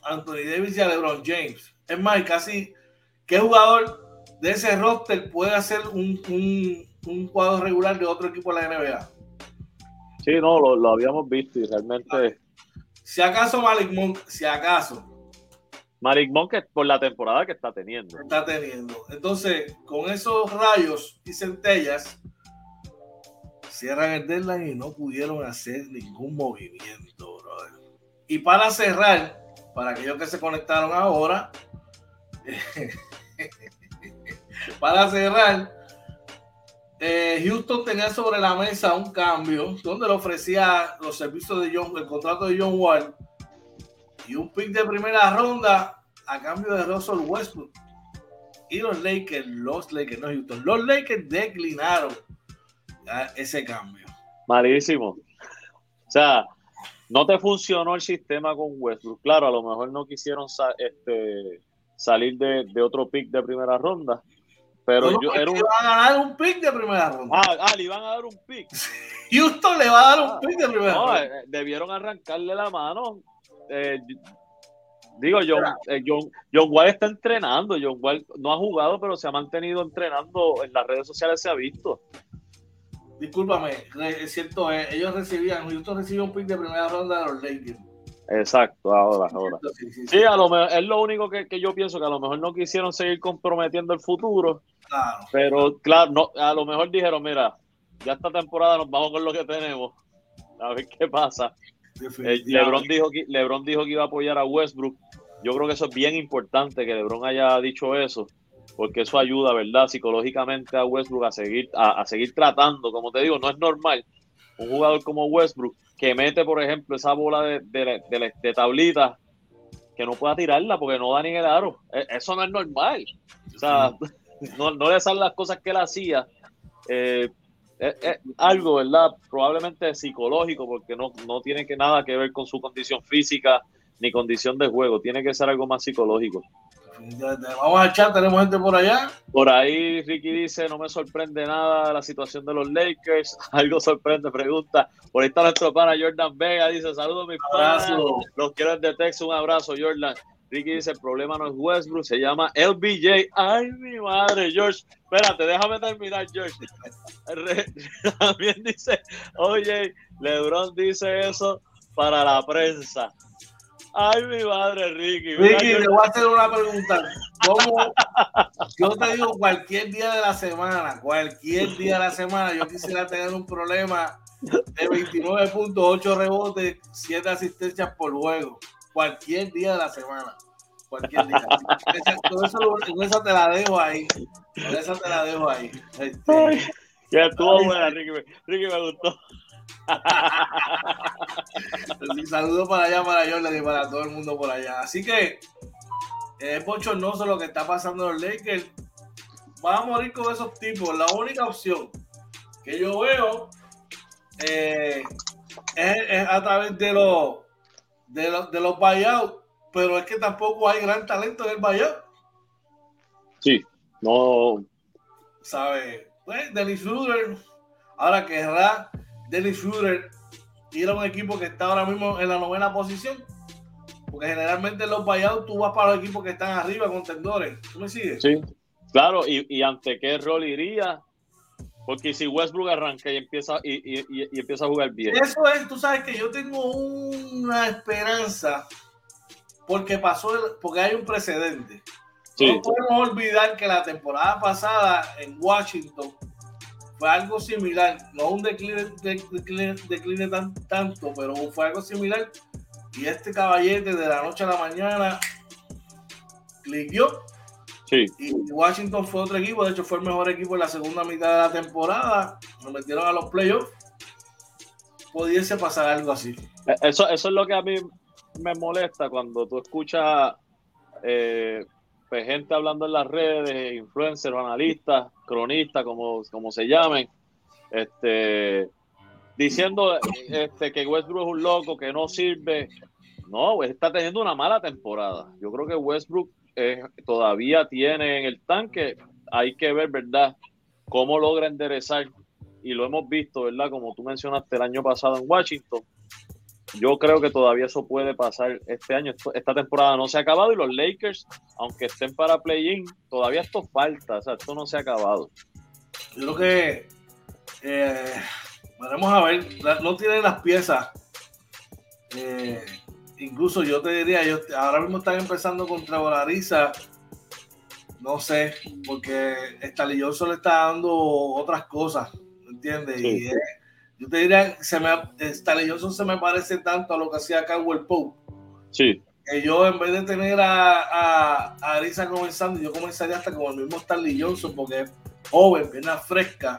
Anthony Davis y a LeBron James. Es más, casi qué jugador de ese roster puede hacer un, un, un cuadro regular de otro equipo de la NBA. Sí, no, lo, lo habíamos visto y realmente. Si acaso Malik Monk, si acaso. Malik Monk por la temporada que está teniendo. Está teniendo. Entonces, con esos rayos y centellas, cierran el deadline y no pudieron hacer ningún movimiento, brother. Y para cerrar, para aquellos que se conectaron ahora, [laughs] para cerrar, eh, Houston tenía sobre la mesa un cambio donde le ofrecía los servicios de John, el contrato de John Wall y un pick de primera ronda a cambio de Russell Westbrook. Y los Lakers, los Lakers, no Houston, los Lakers declinaron ese cambio. Malísimo. O sea, no te funcionó el sistema con Westbrook. Claro, a lo mejor no quisieron este, salir de, de otro pick de primera ronda pero yo era un... Le van a dar un pick de primera ronda. Ah, ah, le iban a dar un pick. [laughs] Houston le va a dar un ah, pick de primera no, ronda. Eh, debieron arrancarle la mano. Eh, digo, John, eh, John, John Wall está entrenando. John Wall no ha jugado, pero se ha mantenido entrenando. En las redes sociales se ha visto. Discúlpame, es cierto, eh, ellos recibían, Houston recibió un pick de primera ronda de los Lakers. Exacto, ahora, ahora. Sí, a lo mejor es lo único que, que, yo pienso que a lo mejor no quisieron seguir comprometiendo el futuro pero claro, no, a lo mejor dijeron, mira, ya esta temporada nos vamos con lo que tenemos. A ver qué pasa. Eh, Lebron, dijo que, Lebron dijo que iba a apoyar a Westbrook. Yo creo que eso es bien importante que Lebron haya dicho eso, porque eso ayuda, ¿verdad? Psicológicamente a Westbrook a seguir, a, seguir tratando. Como te digo, no es normal un jugador como Westbrook que mete, por ejemplo, esa bola de, de, de tablita que no pueda tirarla porque no da ni el aro. E, eso no es normal. O sea, no, no le salen las cosas que él hacía. Eh, es, algo, ¿verdad? Probablemente psicológico, porque no, no tiene que nada que ver con su condición física ni condición de juego, tiene que ser algo más psicológico. Vamos a echar, tenemos gente por allá. Por ahí Ricky dice, no me sorprende nada la situación de los Lakers. [laughs] Algo sorprende, pregunta. Por ahí está nuestro pana Jordan Vega, dice, saludos mis panas. Los quiero de Texas, un abrazo Jordan. Ricky dice, el problema no es Westbrook, se llama LBJ. Ay, mi madre, George. Espérate, déjame terminar, George. [laughs] También dice, oye, LeBron dice eso para la prensa. Ay, mi madre, Ricky. Ricky, te voy a hacer una pregunta. ¿Cómo? Yo te digo, cualquier día de la semana, cualquier día de la semana, yo quisiera tener un problema de 29.8 rebotes, 7 asistencias por juego cualquier día de la semana. Cualquier día. Con eso, te la dejo ahí. Con eso te la dejo ahí. Este, ya estuvo buena, Ricky. Ricky me gustó. Saludos para allá, para Jordan y para todo el mundo por allá. Así que es bochornoso lo que está pasando en los Lakers. Van a morir con esos tipos. La única opción que yo veo eh, es, a través de los de, los, de los buyouts, pero es que tampoco hay gran talento en el buyout. Sí, no. ¿Sabe? Pues Dennis Schroeder, ahora querrá Dennis Schroeder ir a un equipo que está ahora mismo en la novena posición. Porque generalmente en los buyouts tú vas para los equipos que están arriba, contendores. ¿Tú me sigues? Sí, claro. ¿Y, y ante qué rol iría? Porque si Westbrook arranca y empieza, y, y, y, empieza a jugar bien. Eso es, tú sabes que yo tengo una esperanza porque pasó, porque hay un precedente. No podemos olvidar que la temporada pasada en Washington fue algo similar, no un decline, decline, tan, tanto, pero fue algo similar. Y este caballete de la noche a la mañana cliqueó Y Washington fue otro equipo, de hecho fue el mejor equipo en la segunda mitad de la temporada. Nos metieron a los playoffs. Pudiese pasar algo así. Eh, eso, eso es lo que a mí me molesta cuando tú escuchas eh, pues, gente hablando en las redes, influencers, analistas, cronistas, como, como se llamen, este, diciendo este, que Westbrook es un loco, que no sirve. No, está teniendo una mala temporada. Yo creo que Westbrook todavía tiene en el tanque. Hay que ver, ¿verdad?, cómo logra enderezar. Y lo hemos visto, ¿verdad? Como tú mencionaste el año pasado en Washington. Yo creo que todavía eso puede pasar este año. esta temporada no se ha acabado y los Lakers, aunque estén para play-in, todavía esto falta. O sea, esto no se ha acabado. Yo creo que eh, vamos a ver. No tienen las piezas. Eh, incluso yo te diría, yo, ahora mismo están empezando contra Bolariza. No sé, porque Stalin Johnson le está dando otras cosas, ¿entiendes? Y yo te diría, se me, Johnson se me parece tanto a lo que hacía Cowell Pope. Sí. Que yo, en vez de tener a, a, a Arisa comenzando, yo comenzaría hasta con el mismo Stanley Johnson, porque es joven, pierna fresca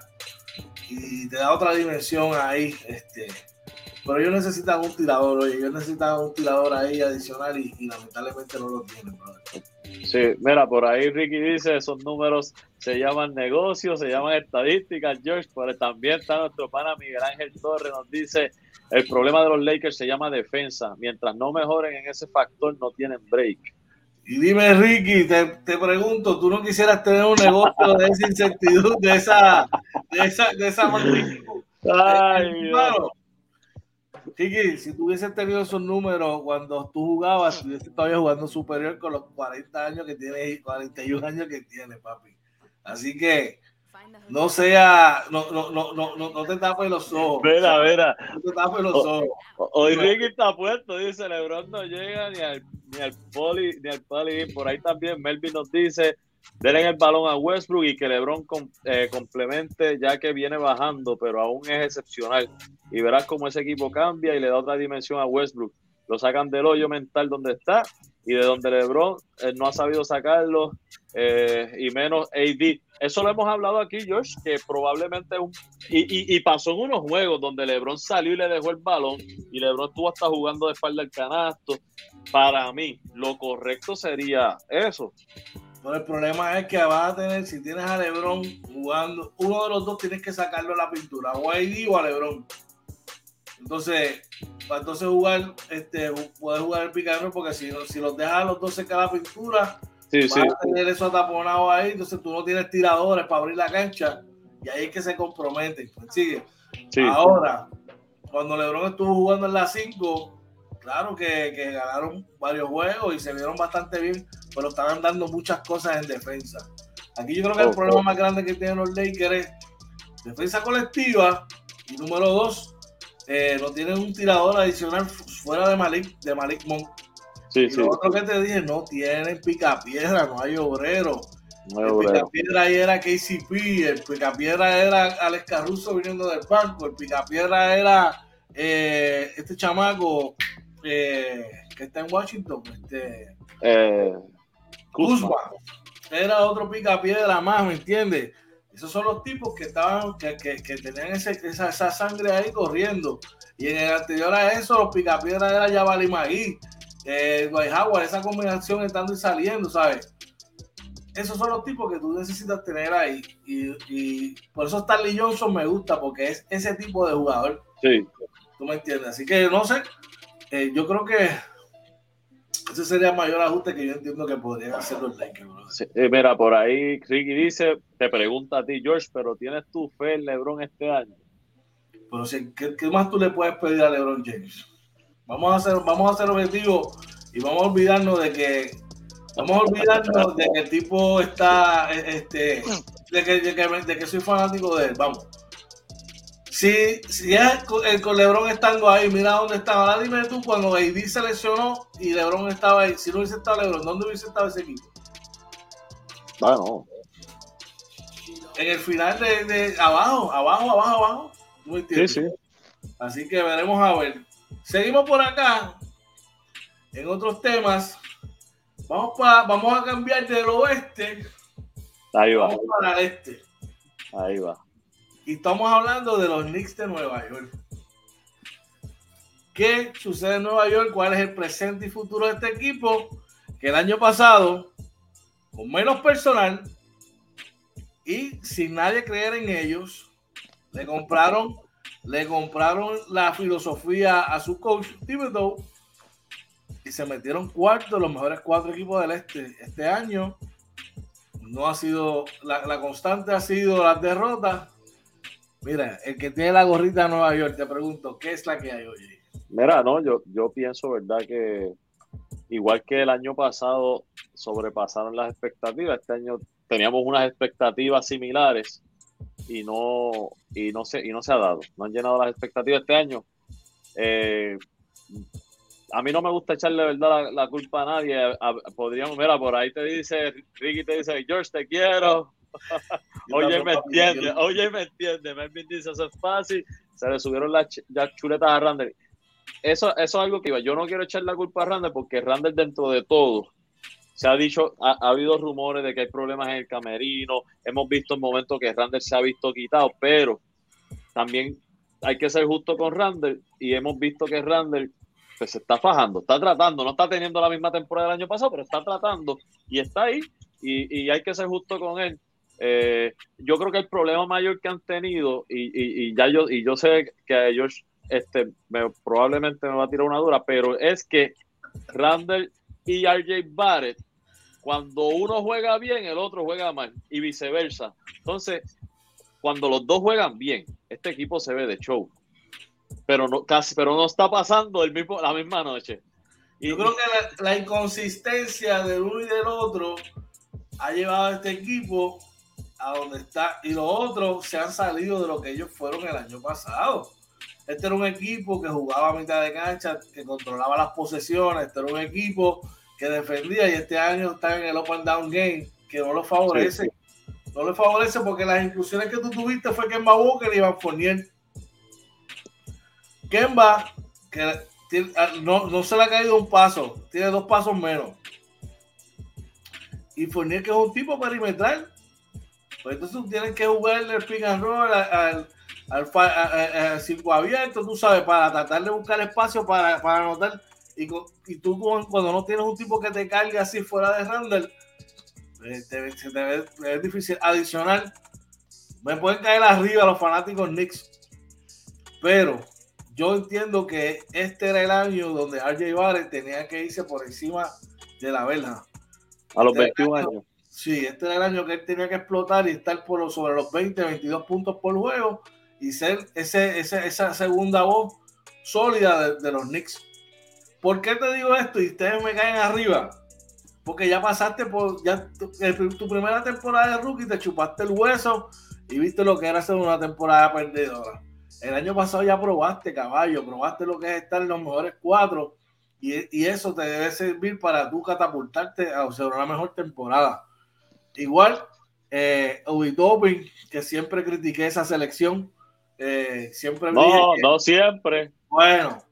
y te da otra dimensión ahí. Este, pero ellos necesitan un tirador, oye, ellos necesitan un tirador ahí adicional y, lamentablemente no lo tienen, Sí, mira, por ahí Ricky dice, esos números se llaman negocios, se llaman estadísticas, George, pero también está nuestro pana Miguel Ángel Torres, nos dice, el problema de los Lakers se llama defensa, mientras no mejoren en ese factor no tienen break. Y dime, Ricky, te, te pregunto, ¿tú no quisieras tener un negocio de esa incertidumbre, de esa, de esa, de esa magnitud? Ay, Chiqui, si tú hubieses tenido esos números cuando tú jugabas, estuvieses todavía jugando superior con los 40 años que tienes, 41 años que tienes, papi. Así que no sea, no, no, no, no, no te tapes los ojos. No te tapes los ojos. Hoy Ricky está puesto, dice Lebron no llega ni al, ni al poli, ni al poli. Por ahí también Melvin nos dice, denle el balón a Westbrook y que LeBron eh, complemente ya que viene bajando, pero aún es excepcional. Y verás cómo ese equipo cambia y le da otra dimensión a Westbrook. Lo sacan del hoyo mental donde está y de donde LeBron eh, no ha sabido sacarlo eh, y menos AD. Eso lo hemos hablado aquí, George, que probablemente un... Y, y, pasó en unos juegos donde LeBron salió y le dejó el balón y LeBron estuvo hasta jugando de espalda el canasto. Para mí, lo correcto sería eso, pero el problema es que vas a tener, si tienes a Lebron jugando, uno de los dos tienes que sacarlo a la pintura, o a ID o a Lebron. Entonces, para entonces jugar, este, puedes jugar el picador porque si, si los dejas a los dos secar la pintura, sí, vas a tener eso taponado ahí, entonces tú no tienes tiradores para abrir la cancha y ahí es que se comprometen. ¿sigue? Ahora, cuando Lebron estuvo jugando en la 5, claro que, que, ganaron varios juegos y se vieron bastante bien, pero estaban dando muchas cosas en defensa. Aquí yo creo que el problema más grande que tienen los Lakers es defensa colectiva y número dos, eh, no tienen un tirador adicional fuera de Malik, de Malik Monk. Sí, sí. Lo otro que te dije, no tienen picapiedra, no hay obrero. No el picapiedra ahí era KCP, el picapiedra era Alex Caruso viniendo del banco, el picapiedra era eh, este chamaco eh, que está en Washington, este eh, Kuzma. Era otro picapiedra más, ¿me entiendes? Esos son los tipos que estaban, que, que, que tenían ese, esa, esa, sangre ahí corriendo. Y en el anterior a eso, los picapiedras era Yabali Magui, eh, esa combinación estando y saliendo, ¿sabes? Esos son los tipos que tú necesitas tener ahí. Y, y por eso Stanley Johnson me gusta, porque es ese tipo de jugador. Sí. ¿Tú me entiendes? Así que no sé, eh, yo creo que ese sería el mayor ajuste que yo entiendo que podrían hacer los Lakers. Eh, mira, por ahí Ricky dice, te pregunta a ti, George, pero ¿tienes tu fe en LeBron este año? Pero si, ¿qué, más tú le puedes pedir a LeBron James? Vamos a hacer, vamos a hacer objetivos y vamos a olvidarnos de que vamos a olvidarnos de que el tipo está este de que, de que, de que soy fanático de él. Vamos si, si es el, con Lebron estando ahí, mira dónde estaba. Ahora dime tú, cuando AD se lesionó y Lebron estaba ahí, si no hubiese estado Lebron, ¿dónde hubiese estado ese equipo? Bueno. En el final de, de abajo, abajo, abajo, abajo. Muy sí, sí. Así que veremos a ver. Seguimos por acá. En otros temas, Vamos, para, vamos a cambiar del oeste. Ahí va. Vamos para el este. Ahí va. Y estamos hablando de los Knicks de Nueva York. ¿Qué sucede en Nueva York? ¿Cuál es el presente y futuro de este equipo? Que el año pasado, con menos personal y sin nadie creer en ellos, le compraron, le compraron la filosofía a su coach Thibodeau y se metieron cuarto los mejores cuatro equipos del este. Este año no ha sido, la, la constante ha sido las derrotas. Mira, el que tiene la gorrita de Nueva York, te pregunto, ¿qué es la que hay hoy? Mira, no, yo, yo pienso, ¿verdad? Que igual que el año pasado sobrepasaron las expectativas, este año teníamos unas expectativas similares y no, y no, se, y no se ha dado. No han llenado las expectativas este año. Eh, a mí no me gusta echarle verdad la, culpa a nadie. podríamos, mira, por ahí te dice, Ricky te dice, George, te quiero. [laughs] oye, me entiende, oye, me entiende. Melvin dice, eso es fácil. Se le subieron las, chuletas a Randall. Eso, eso es algo que iba. Yo no quiero echar la culpa a Randall porque Randall, dentro de todo, se ha dicho, ha, habido rumores de que hay problemas en el camerino. Hemos visto en momentos que Randall se ha visto quitado, pero también hay que ser justo con Randall y hemos visto que Randall pues se está fajando, está tratando, no está teniendo la misma temporada del año pasado, pero está tratando y está ahí y, hay que ser justo con él. Eh, yo creo que el problema mayor que han tenido, y, ya yo, y yo sé que ellos este, probablemente me va a tirar una dura, pero es que Randall y RJ Barrett, cuando uno juega bien, el otro juega mal, y viceversa. Entonces, cuando los dos juegan bien, este equipo se ve de show pero no casi, pero no está pasando el mismo, la misma noche. Y, Yo creo que la, inconsistencia de uno y del otro ha llevado a este equipo a donde está y los otros se han salido de lo que ellos fueron el año pasado. Este era un equipo que jugaba a mitad de cancha, que controlaba las posesiones, este era un equipo que defendía y este año está en el Open Down Game, que no lo favorece. No le favorece porque las inclusiones que tú tuviste fue en Walker y Iván Fournier Kemba, que ah, no, se le ha caído un paso, tiene dos pasos menos. Y Fournier, que es un tipo perimetral, pues entonces tú tienes que jugar el pick and roll al, al, circo abierto, tú sabes, para tratar de buscar espacio para, para anotar. Y, y, tú cuando no tienes un tipo que te cargue así fuera de Randall, pues, es difícil. Adicional, me pueden caer arriba los fanáticos Knicks, pero yo entiendo que este era el año donde RJ Barrett tenía que irse por encima de la verja. A los 21 este años, Sí, este era el año que él tenía que explotar y estar por sobre los 20, 22 puntos por juego y ser ese, esa segunda voz sólida de, los Knicks. ¿Por qué te digo esto? Y ustedes me caen arriba. Porque ya pasaste por ya tu, primera temporada de rookie, te chupaste el hueso y viste lo que era hacer una temporada perdedora. El año pasado ya probaste, caballo, probaste lo que es estar en los mejores cuatro y, eso te debe servir para tú catapultarte a hacer una mejor temporada. Igual, eh, que siempre critiqué esa selección, eh, siempre No, no siempre. Bueno,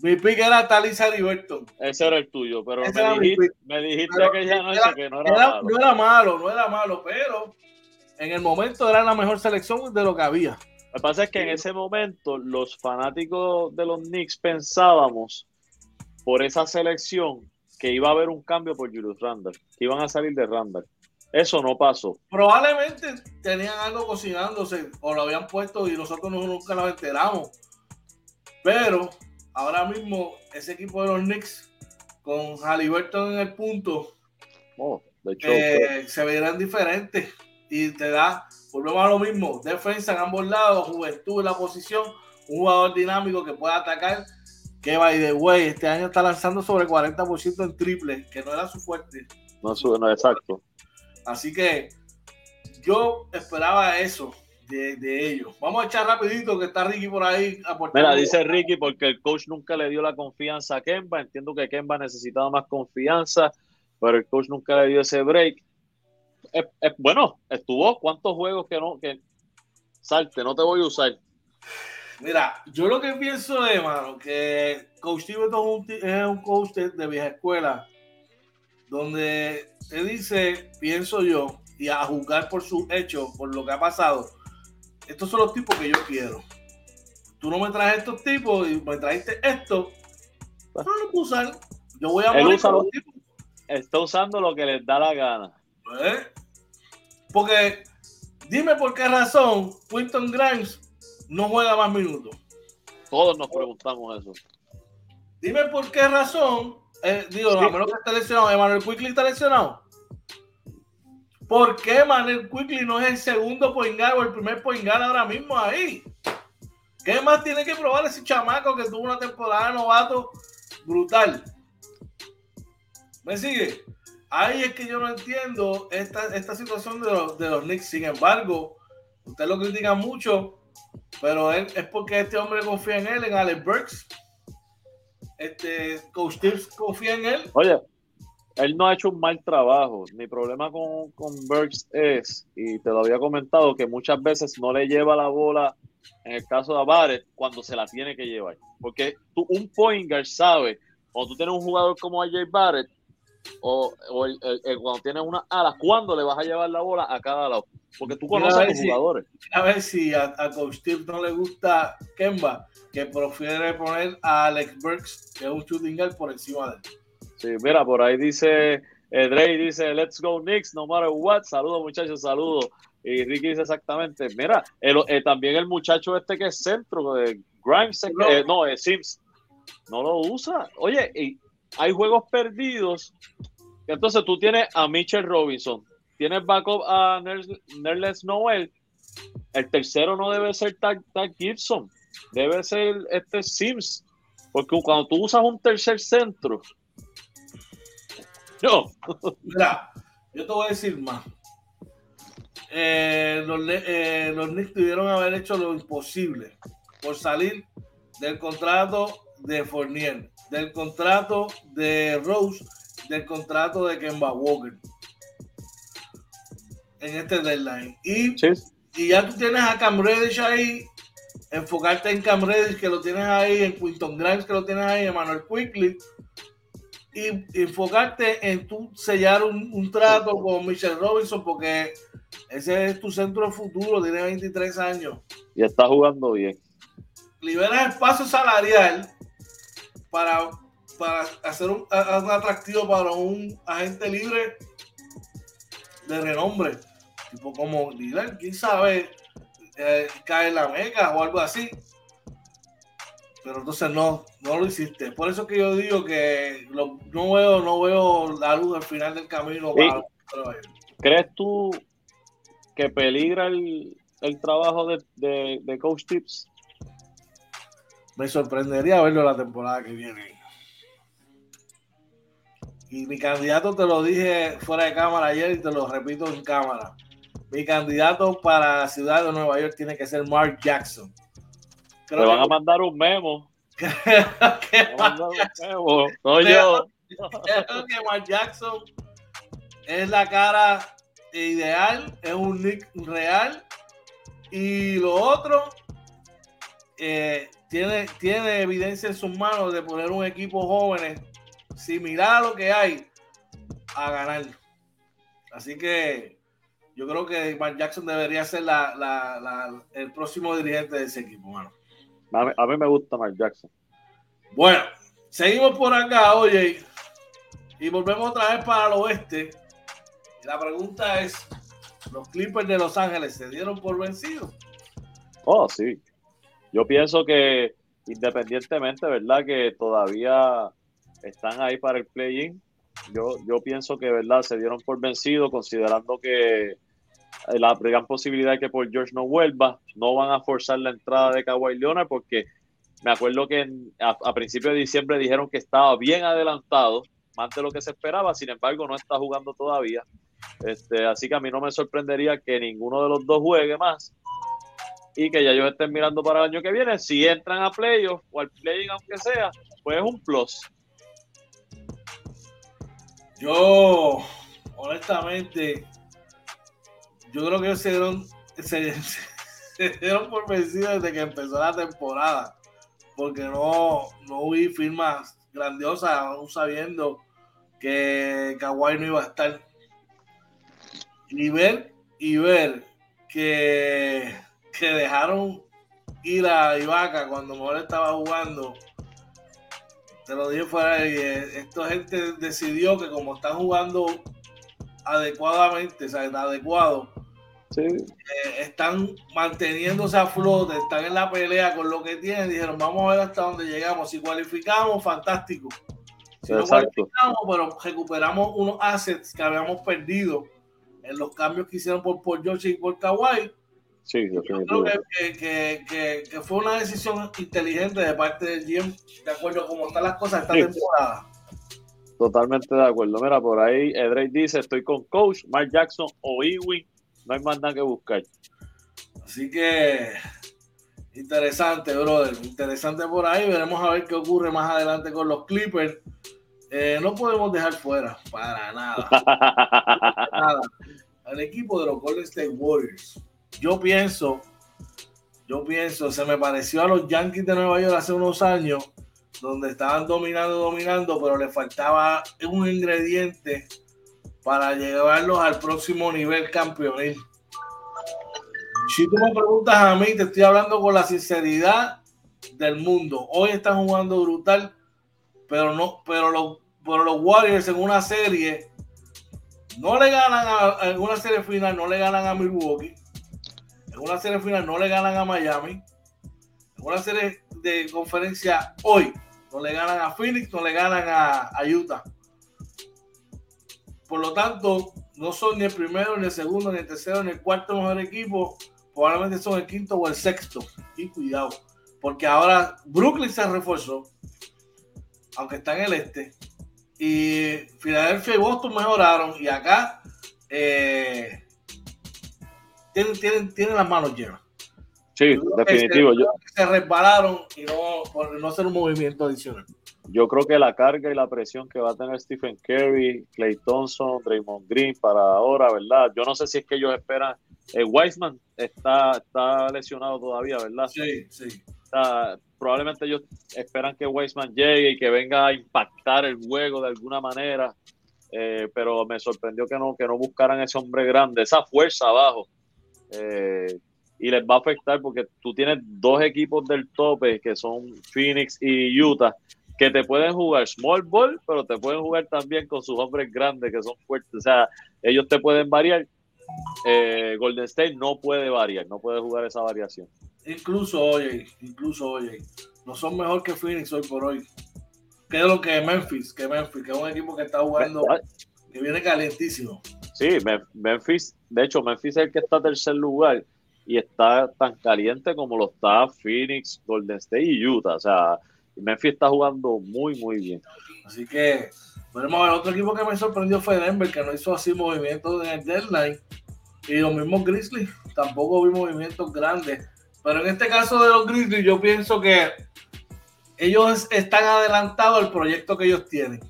mi pick era Talisa Liberton. Ese era el tuyo, pero me dijiste, me dijiste, aquella noche que no era, malo. No era malo, no era malo, pero en el momento era la mejor selección de lo que había. Lo que pasa es que en ese momento los fanáticos de los Knicks pensábamos por esa selección que iba a haber un cambio por Julius Randall, que iban a salir de Randall. Eso no pasó. Probablemente tenían algo cocinándose o lo habían puesto y nosotros nunca nos enteramos. Pero ahora mismo ese equipo de los Knicks con Halliburton en el punto oh, eh, se verán diferentes y te da Volvemos a lo mismo, defensa en ambos lados, juventud en la posición, un jugador dinámico que pueda atacar, que by the way, este año está lanzando sobre 40% en triple, que no era su fuerte. No, no exacto. Así que yo esperaba eso de, ellos. Vamos a echar rapidito que está Ricky por ahí. Mira, dice Ricky porque el coach nunca le dio la confianza a Kemba. Entiendo que Kemba necesitaba más confianza, pero el coach nunca le dio ese break. Eh, eh, bueno, estuvo cuántos juegos que no, que salte, no te voy a usar. Mira, yo lo que pienso es, mano, que Coach Tibeton es un coach de, vieja escuela donde te dice, pienso yo, y a juzgar por sus hechos, por lo que ha pasado, estos son los tipos que yo quiero. Tú no me traes estos tipos y me trajiste esto, no lo puedo usar. Yo voy a morir los tipos. Está usando lo que les da la gana. ¿Eh? Porque dime por qué razón Quinton Grimes no juega más minutos. Todos nos preguntamos eso. Dime por qué razón, eh, digo, a menos que esté lesionado, Emmanuel Quickly está lesionado. ¿Por qué Emmanuel Quickly no es el segundo poingar o el primer poingar ahora mismo ahí? ¿Qué más tiene que probar ese chamaco que tuvo una temporada de novato brutal? ¿Me sigue? Ahí es que yo no entiendo esta, esta situación de los, de los Knicks. Sin embargo, usted lo critica mucho, pero él, es porque este hombre confía en él, en Alex Burks. Este, Coach confía en él. Oye, él no ha hecho un mal trabajo. Mi problema con, con Burks es, y te lo había comentado, que muchas veces no le lleva la bola, en el caso de Barrett, cuando se la tiene que llevar. Porque tú, un pointer sabe, o tú tienes un jugador como AJ Barrett, o, cuando tienes una alas, ¿cuándo le vas a llevar la bola a cada lado? Porque tú conoces a, los jugadores. A ver si a, Coach Steve no le gusta Kemba, que prefiere poner a Alex Burks, que es un shooting guard, por encima de él. Sí, mira, por ahí dice, eh, Dre dice, let's go Knicks, no matter what. Saludos muchachos, saludos. Y Ricky dice exactamente, mira, eh, también el muchacho este que es centro, de Grimes, eh, no, es Sims, no lo usa. Oye, y hay juegos perdidos. Entonces tú tienes a Mitchell Robinson, tienes backup a Nerles Noel. El tercero no debe ser Tag, Gibson, debe ser este Sims. Porque cuando tú usas un tercer centro, [laughs] no. Mira, yo te voy a decir más. Eh, los, eh, los Knicks tuvieron haber hecho lo imposible por salir del contrato de Fournier del contrato de Rose, del contrato de Kemba Walker en este deadline. Y, y ya tú tienes a Cam Reddish ahí, enfocarte en Cam Reddish que lo tienes ahí, en Quinton Grimes que lo tienes ahí, en Manuel Quickly, y enfocarte en tú sellar un, trato con Michelle Robinson porque ese es tu centro futuro, tiene 23 años. Y está jugando bien. Liberas espacio salarial para, para hacer un, atractivo para un agente libre de renombre, tipo como Dylan, quién sabe, eh, cae en la meca o algo así. Pero entonces no, no lo hiciste. Por eso que yo digo que no veo, no veo la luz al final del camino. ¿Crees tú que peligra el, trabajo de, de, de Coach Tips? me sorprendería verlo la temporada que viene. Y mi candidato te lo dije fuera de cámara ayer y te lo repito en cámara. Mi candidato para la ciudad de Nueva York tiene que ser Mark Jackson. Te [laughs] van a mandar un memo. No yo. Creo que Mark Jackson es la cara ideal, es un nick real. Y lo otro, eh, tiene, tiene evidencia en sus manos de poner un equipo jóvenes similar a lo que hay a ganar. Así que yo creo que Mark Jackson debería ser la, el próximo dirigente de ese equipo, mano. A mí, me gusta Mark Jackson. Bueno, seguimos por acá, oye, y volvemos otra vez para el oeste. la pregunta es: ¿los Clippers de Los Ángeles se dieron por vencidos? Oh, sí. Yo pienso que independientemente, ¿verdad? Que todavía están ahí para el play-in. Yo, yo pienso que, ¿verdad? Se dieron por vencido considerando que la gran posibilidad de que por George no vuelva, no van a forzar la entrada de Kawhi Leonard porque me acuerdo que a, principios de diciembre dijeron que estaba bien adelantado, más de lo que se esperaba, sin embargo no está jugando todavía. Este, así que a mí no me sorprendería que ninguno de los dos juegue más y que ya ellos estén mirando para el año que viene. Si entran a playoff o al play aunque sea, pues es un plus. Yo, honestamente, yo creo que se dieron, [laughs] se, dieron por vencidos desde que empezó la temporada, porque no, no vi firmas grandiosas, aún sabiendo que Kawhi no iba a estar. Y ver, y ver que, que dejaron ir a Ibaka cuando mejor estaba jugando. Te lo dije fuera esta gente decidió que como están jugando adecuadamente, o sea, adecuado, eh, están manteniéndose a flote, están en la pelea con lo que tienen. Dijeron, vamos a ver hasta dónde llegamos. Si cualificamos, fantástico. Si no cualificamos, pero recuperamos unos assets que habíamos perdido en los cambios que hicieron por, por George y por Kawhi. Sí, yo creo que, que, que, fue una decisión inteligente de parte del GM, de acuerdo a cómo están las cosas esta temporada. Totalmente de acuerdo. Mira, por ahí Edrey dice, estoy con Coach, Mark Jackson o Ewing no hay más nada que buscar. Así que interesante, brother. Interesante por ahí. Veremos a ver qué ocurre más adelante con los Clippers. Eh, no podemos dejar fuera, para nada. [laughs] para nada. Al equipo de los Golden State Warriors. Yo pienso, yo pienso, se me pareció a los Yankees de Nueva York hace unos años, donde estaban dominando, dominando, pero le faltaba un ingrediente para llevarlos al próximo nivel campeonil. Si tú me preguntas a mí, te estoy hablando con la sinceridad del mundo. Hoy están jugando brutal, pero no, pero los, pero los Warriors en una serie no le ganan a, en una serie final, no le ganan a Milwaukee. En una serie final no le ganan a Miami. En una serie de conferencia hoy no le ganan a Phoenix, no le ganan a Utah. Por lo tanto, no son ni el primero, ni el segundo, ni el tercero, ni el cuarto mejor equipo. Probablemente son el quinto o el sexto. Y cuidado, porque ahora Brooklyn se reforzó, aunque está en el este. Y Filadelfia y Boston mejoraron. Y acá eh, tienen, tienen, las manos llenas. Sí, definitivo. Se, resbalaron y no, por no hacer un movimiento adicional yo creo que la carga y la presión que va a tener Stephen Curry, Clay Thompson, Draymond Green para ahora, ¿verdad? Yo no sé si es que ellos esperan. Eh, Wiseman está, está lesionado todavía, ¿verdad? Sí, sí. probablemente ellos esperan que Wiseman llegue y que venga a impactar el juego de alguna manera. Eh, pero me sorprendió que no, que no buscaran ese hombre grande, esa fuerza abajo. Eh, y les va a afectar porque tú tienes dos equipos del tope que son Phoenix y Utah que te pueden jugar small ball, pero te pueden jugar también con sus hombres grandes que son fuertes. O sea, ellos te pueden variar. Eh, Golden State no puede variar, no puede jugar esa variación. Incluso, oye, incluso, oye, no son mejor que Phoenix hoy por hoy. ¿Qué es lo que Memphis? Que Memphis, que es un equipo que está jugando, que viene calientísimo. Sí, Memphis, de hecho, Memphis es el que está en tercer lugar y está tan caliente como lo está Phoenix, Golden State y Utah. O sea, Memphis está jugando muy, muy bien. Así que, veremos el otro equipo que me sorprendió fue Denver, que no hizo así movimientos en el deadline. Y los mismos Grizzlies, tampoco vi movimientos grandes. Pero en este caso de los Grizzlies, yo pienso que ellos están adelantados al proyecto que ellos tienen.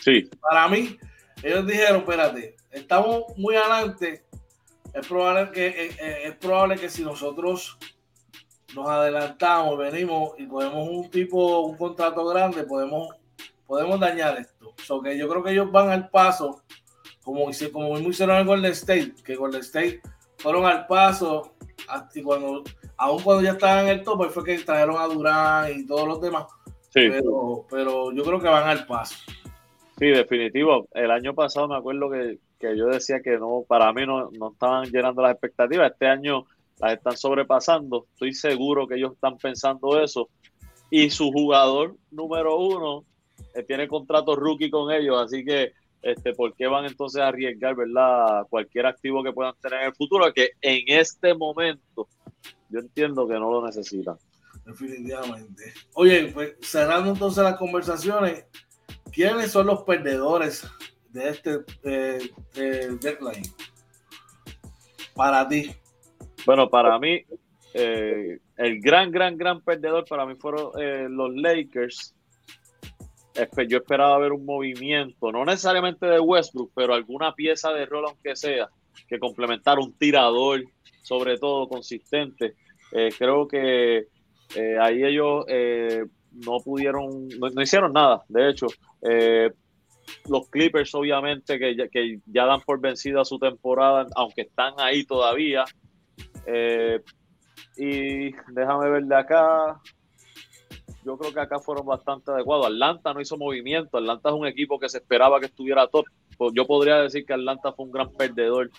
Sí. Para mí, ellos dijeron, espérate, estamos muy adelante. Es probable que, eh, eh, es probable que si nosotros nos adelantamos, venimos y podemos un tipo, un contrato grande, podemos, podemos dañar esto. So que yo creo que ellos van al paso, como, como hicieron en Golden State, que Golden State fueron al paso, hasta cuando, aún cuando ya estaban en el tope, fue que trajeron a Durán y todos los demás. Pero, pero yo creo que van al paso. Sí, definitivo. El año pasado me acuerdo que, que yo decía que no, para mí no, no estaban llenando las expectativas. Este año las están sobrepasando. Estoy seguro que ellos están pensando eso. Y su jugador número uno eh, tiene contrato rookie con ellos, así que este, ¿por qué van entonces a arriesgar, verdad, cualquier activo que puedan tener en el futuro? Que en este momento yo entiendo que no lo necesitan. Definitivamente. Oye, pues cerrando entonces las conversaciones, ¿quiénes son los perdedores de este eh, deadline? Para ti. Bueno, para mí, eh, el gran, gran, gran perdedor para mí fueron eh, los Lakers. Yo esperaba ver un movimiento, no necesariamente de Westbrook, pero alguna pieza de rol, aunque sea, que complementara un tirador, sobre todo consistente. Eh, creo que ahí ellos no pudieron, no, hicieron nada, de hecho. Los Clippers, obviamente, que ya, que ya dan por vencida su temporada, aunque están ahí todavía. Eh, y déjame ver de acá. Yo creo que acá fueron bastante adecuados. Atlanta no hizo movimiento. Atlanta es un equipo que se esperaba que estuviera top. Yo podría decir que Atlanta fue un gran perdedor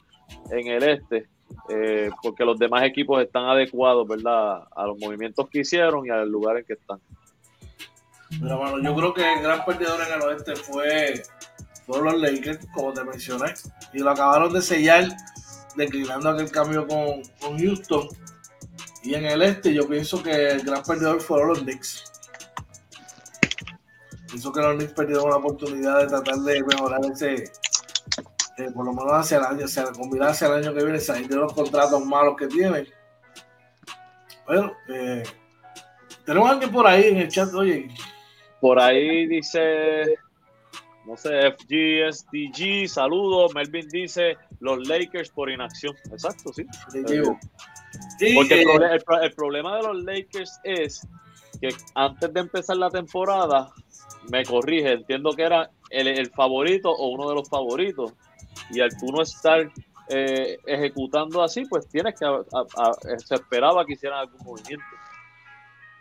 en el este, eh, porque los demás equipos están adecuados, ¿verdad? A los movimientos que hicieron y al lugar en que están. Pero bueno, yo creo que el gran perdedor en el oeste fue fueron los Lakers, como te mencioné, y lo acabaron de sellar declinando aquel cambio con, con Houston. Y en el este yo pienso que el gran perdedor fueron los Knicks. Pienso que los Knicks perdieron la oportunidad de tratar de mejorar ese, eh, por lo menos hacia el año, o sea, combinar hacia el año que viene, salir de los contratos malos que tienen. Bueno, eh, tenemos alguien por ahí en el chat, oye. Por ahí dice no sé, FGSDG, saludos. Melvin dice los Lakers por inacción. Exacto, sí. Porque eh, el, problema de los Lakers es que antes de empezar la temporada, me corrige, entiendo que era el, favorito o uno de los favoritos. Y al tú no estar eh, ejecutando así, pues tienes que. se esperaba que hicieran algún movimiento.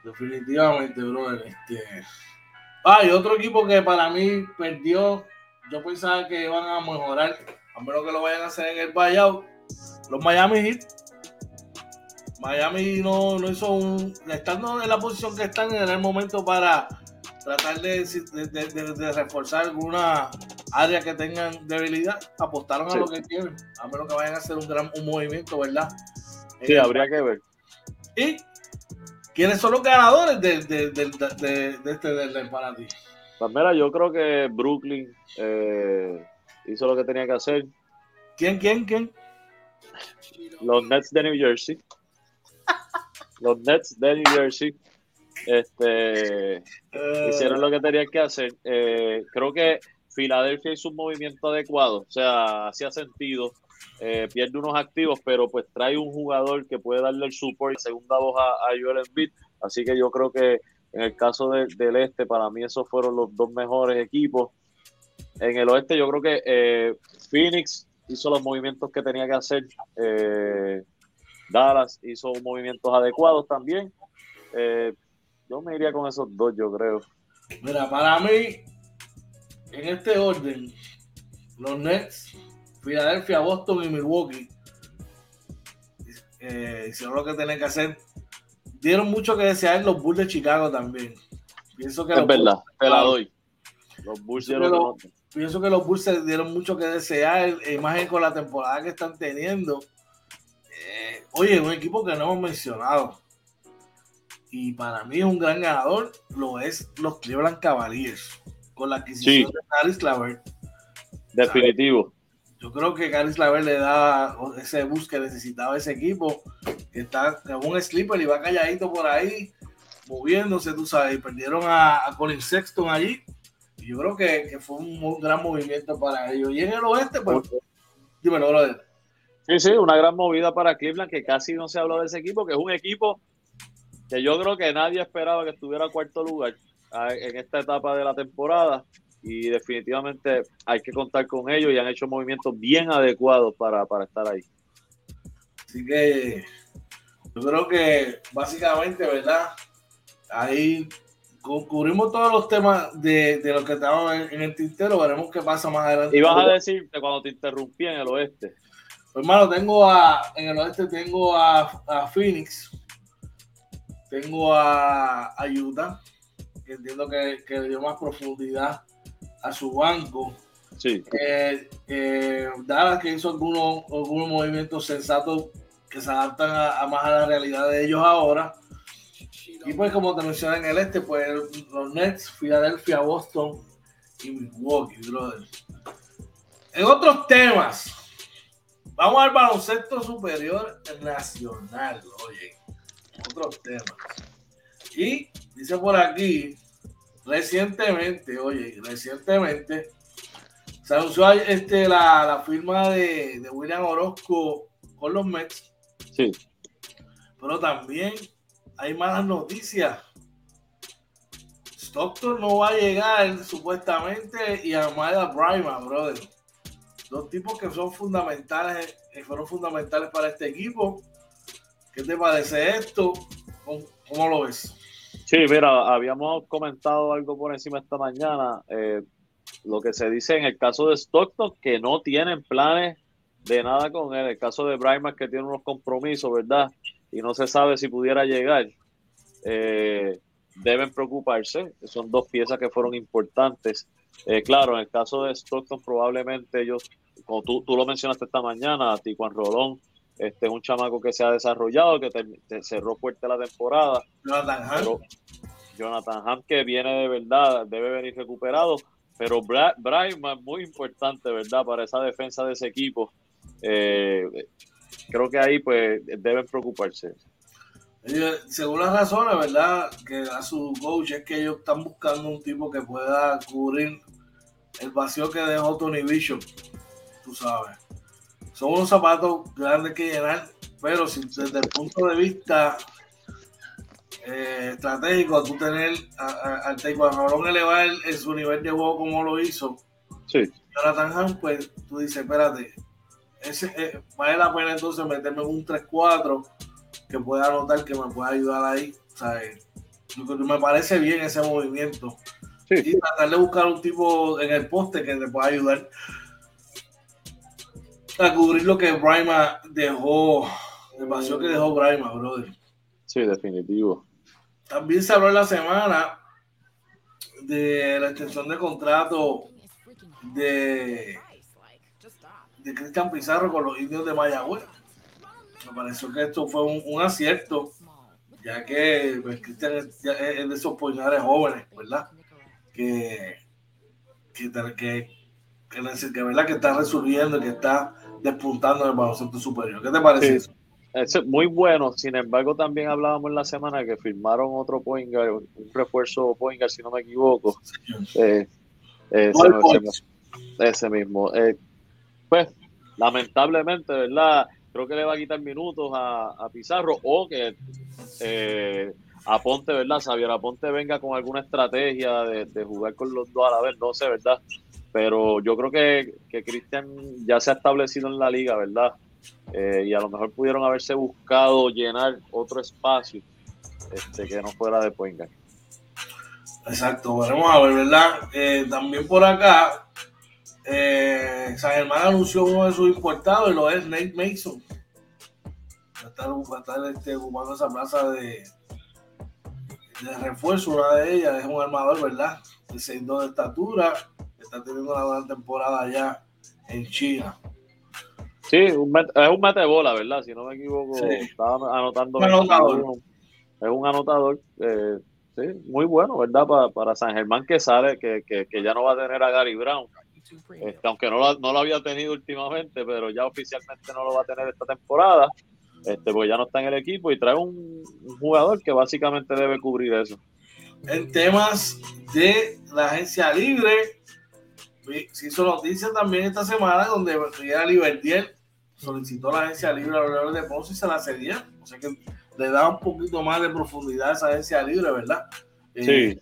Definitivamente, brother. Este Ah, y otro equipo que para mí perdió, yo pensaba que iban a mejorar, a menos que lo vayan a hacer en el buyout, los Miami Heat. Miami no, no hizo un. Estando en la posición que están, en el momento para tratar de, de, reforzar alguna área que tengan debilidad. Apostaron a lo que quieren, a menos que vayan a hacer un gran un movimiento, ¿verdad? Sí, habría que ver. Y ¿Quiénes son los ganadores de, de, de, este del para ti? Pues mira, yo creo que Brooklyn eh, hizo lo que tenía que hacer. ¿Quién, quién, quién? Los Nets de New Jersey. Los Nets de New Jersey este, eh. hicieron lo que tenían que hacer. Eh, creo que Filadelfia hizo un movimiento adecuado, o sea, hacía sentido. Pierde unos activos, pero pues trae un jugador que puede darle el support, segunda voz a, a Joel Embiid Así que yo creo que en el caso del este, para mí esos fueron los dos mejores equipos. En el oeste yo creo que eh, Phoenix hizo los movimientos que tenía que hacer. Eh, Dallas hizo movimientos adecuados también. Eh, yo me iría con esos dos, yo creo. Mira, para mí, en este orden, los Nets, Philadelphia, Boston y Milwaukee hicieron lo que tenían que hacer dieron mucho que desear los Bulls de Chicago también. Pienso que es verdad, te la doy. Los Bulls dieron pienso que los Bulls dieron mucho que desear, imagen con la temporada que están teniendo. Eh, oye, un equipo que no hemos mencionado. Y para mí es un gran ganador, lo es los Cleveland Cavaliers, con la adquisición de Caris Claver. Definitivo. Yo creo que Caris Claver le da ese bus que necesitaba ese equipo está como un sleeper y va calladito por ahí, moviéndose, tú sabes, y perdieron a, Colin Sexton allí. Y yo creo que, fue un, gran movimiento para ellos. Y en el oeste, pues, dímelo, brother. Sí, sí, una gran movida para Cleveland, que casi no se habló de ese equipo, que es un equipo que yo creo que nadie esperaba que estuviera cuarto lugar en esta etapa de la temporada y definitivamente hay que contar con ellos y han hecho movimientos bien adecuados para, para estar ahí. Así que yo creo que básicamente, ¿verdad? Ahí cubrimos todos los temas de, de lo que estamos en, el tintero, veremos qué pasa más adelante. Y vas a decir que cuando te interrumpí en el oeste. Pues, hermano, tengo a, en el oeste tengo a, a Phoenix, tengo a, a, Utah, que entiendo que, que le dio más profundidad a su banco. Sí. Eh, eh, Dallas que hizo algunos, algunos movimientos sensatos que se adaptan a, más a la realidad de ellos ahora. Y pues como te mencioné en el este, pues los Nets, Filadelfia, Boston y Milwaukee, brother. En otros temas, vamos al baloncesto superior nacional, oye. Otros temas. Y dice por aquí, recientemente, oye, recientemente se anunció este, la, la firma de, de William Orozco con los Mets Sí. Pero también hay malas noticias. Stockton no va a llegar supuestamente y Amaya Brima, brother. Dos tipos que son fundamentales, que fueron fundamentales para este equipo. ¿Qué te parece esto? ¿Cómo, lo ves? Sí, mira, habíamos comentado algo por encima esta mañana. Eh, lo que se dice en el caso de Stockton, que no tienen planes de nada con él. El caso de Brima, que tiene unos compromisos, ¿verdad? Y no se sabe si pudiera llegar. Eh, deben preocuparse. Son dos piezas que fueron importantes. Eh, claro, en el caso de Stockton, probablemente ellos, como tú, tú lo mencionaste esta mañana, Tijuan Rolón, este es un chamaco que se ha desarrollado, que te, cerró fuerte la temporada. Jonathan Ham. Jonathan Ham, que viene de verdad, debe venir recuperado. Pero Brian es muy importante, ¿verdad? Para esa defensa de ese equipo. Eh, creo que ahí pues deben preocuparse según las razones, ¿verdad? Que a su coach es que ellos están buscando un tipo que pueda cubrir el vacío que dejó Tony Bishop, tú sabes. Son unos zapatos grandes que llenar, pero si desde el punto de vista eh, estratégico, tú tener al Taekwondo elevar en su nivel de juego como lo hizo, sí. Jonathan Han, pues tú dices, espérate, ese, eh, vale la pena entonces meterme en un 3-4 que pueda anotar, que me pueda ayudar ahí. me parece bien ese movimiento. Y tratar de buscar un tipo en el poste que te pueda ayudar a cubrir lo que Brima dejó, el vacío que dejó Brima, brother. Sí, definitivo. También se habló en la semana de la extensión de contrato de, de Cristian Pizarro con los indios de Mayagüez me pareció que esto fue un, acierto, ya que pues, Cristian es, de esos puñales jóvenes, ¿verdad? Que, que, que, que, ¿verdad? que está resurgiendo, que está despuntando en el baloncesto superior. ¿Qué te parece eso? es muy bueno, sin embargo también hablábamos en la semana que firmaron otro Poingar, un refuerzo Poingar si no me equivoco. Eh, ese, mismo. Eh, pues lamentablemente, ¿verdad? creo que le va a quitar minutos a, Pizarro o que eh, Aponte, ¿verdad? Xavier Aponte venga con alguna estrategia de, jugar con los dos a la vez, no sé, ¿verdad? Pero yo creo que, que Cristian ya se ha establecido en la liga, ¿verdad? Eh, y a lo mejor pudieron haberse buscado llenar otro espacio este, que no fuera de Poinga. Exacto, veremos a ver, ¿verdad? Eh, también por acá, eh, San Germán anunció uno de sus importados y lo es Nate Mason. Va a estar, va a estar este, ocupando esa plaza de, de refuerzo. Una de ellas es un armador, ¿verdad? De 6'2 de estatura. Está teniendo una buena temporada allá en China. Sí, un es un mete bola, ¿verdad? Si no me equivoco, estaba anotando. Un anotador. Es un anotador. Eh, sí, muy bueno, ¿verdad? Para, para San Germán que sale, que, que, que, ya no va a tener a Gary Brown. Este, aunque no lo, no lo había tenido últimamente, pero ya oficialmente no lo va a tener esta temporada, este, porque ya no está en el equipo y trae un, jugador que básicamente debe cubrir eso. En temas de la agencia libre, se hizo noticia también esta semana donde Miguel Libertiel solicitó la agencia libre a los de Ponce y se la cedía. O sea que le da un poquito más de profundidad a esa agencia libre, ¿verdad? Sí. Eh,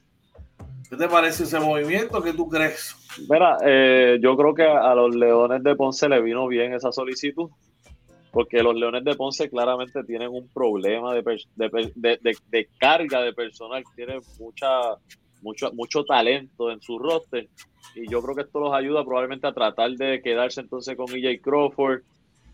¿Qué te parece ese movimiento? ¿Qué tú crees? Mira, eh, yo creo que a los Leones de Ponce le vino bien esa solicitud, porque los Leones de Ponce claramente tienen un problema de, de, carga de personal, tienen mucha, mucho, mucho talento en su roster, y yo creo que esto los ayuda probablemente a tratar de quedarse entonces con EJ Crawford.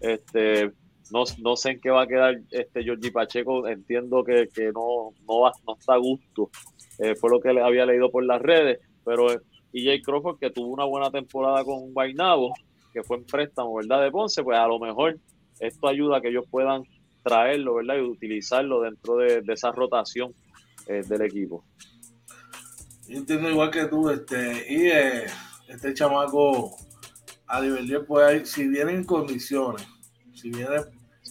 Este, no, no sé en qué va a quedar este Georgie Pacheco, entiendo que, no, no, va, no está a gusto eh, fue lo que había leído por las redes, pero EJ Crawford, que tuvo una buena temporada con Guaynabo, que fue en préstamo, ¿verdad? De Ponce, pues a lo mejor esto ayuda a que ellos puedan traerlo, ¿verdad? Y utilizarlo dentro de, esa rotación eh, del equipo. Yo entiendo igual que tú, este, y eh, este chamaco a nivel pues si viene en condiciones, si viene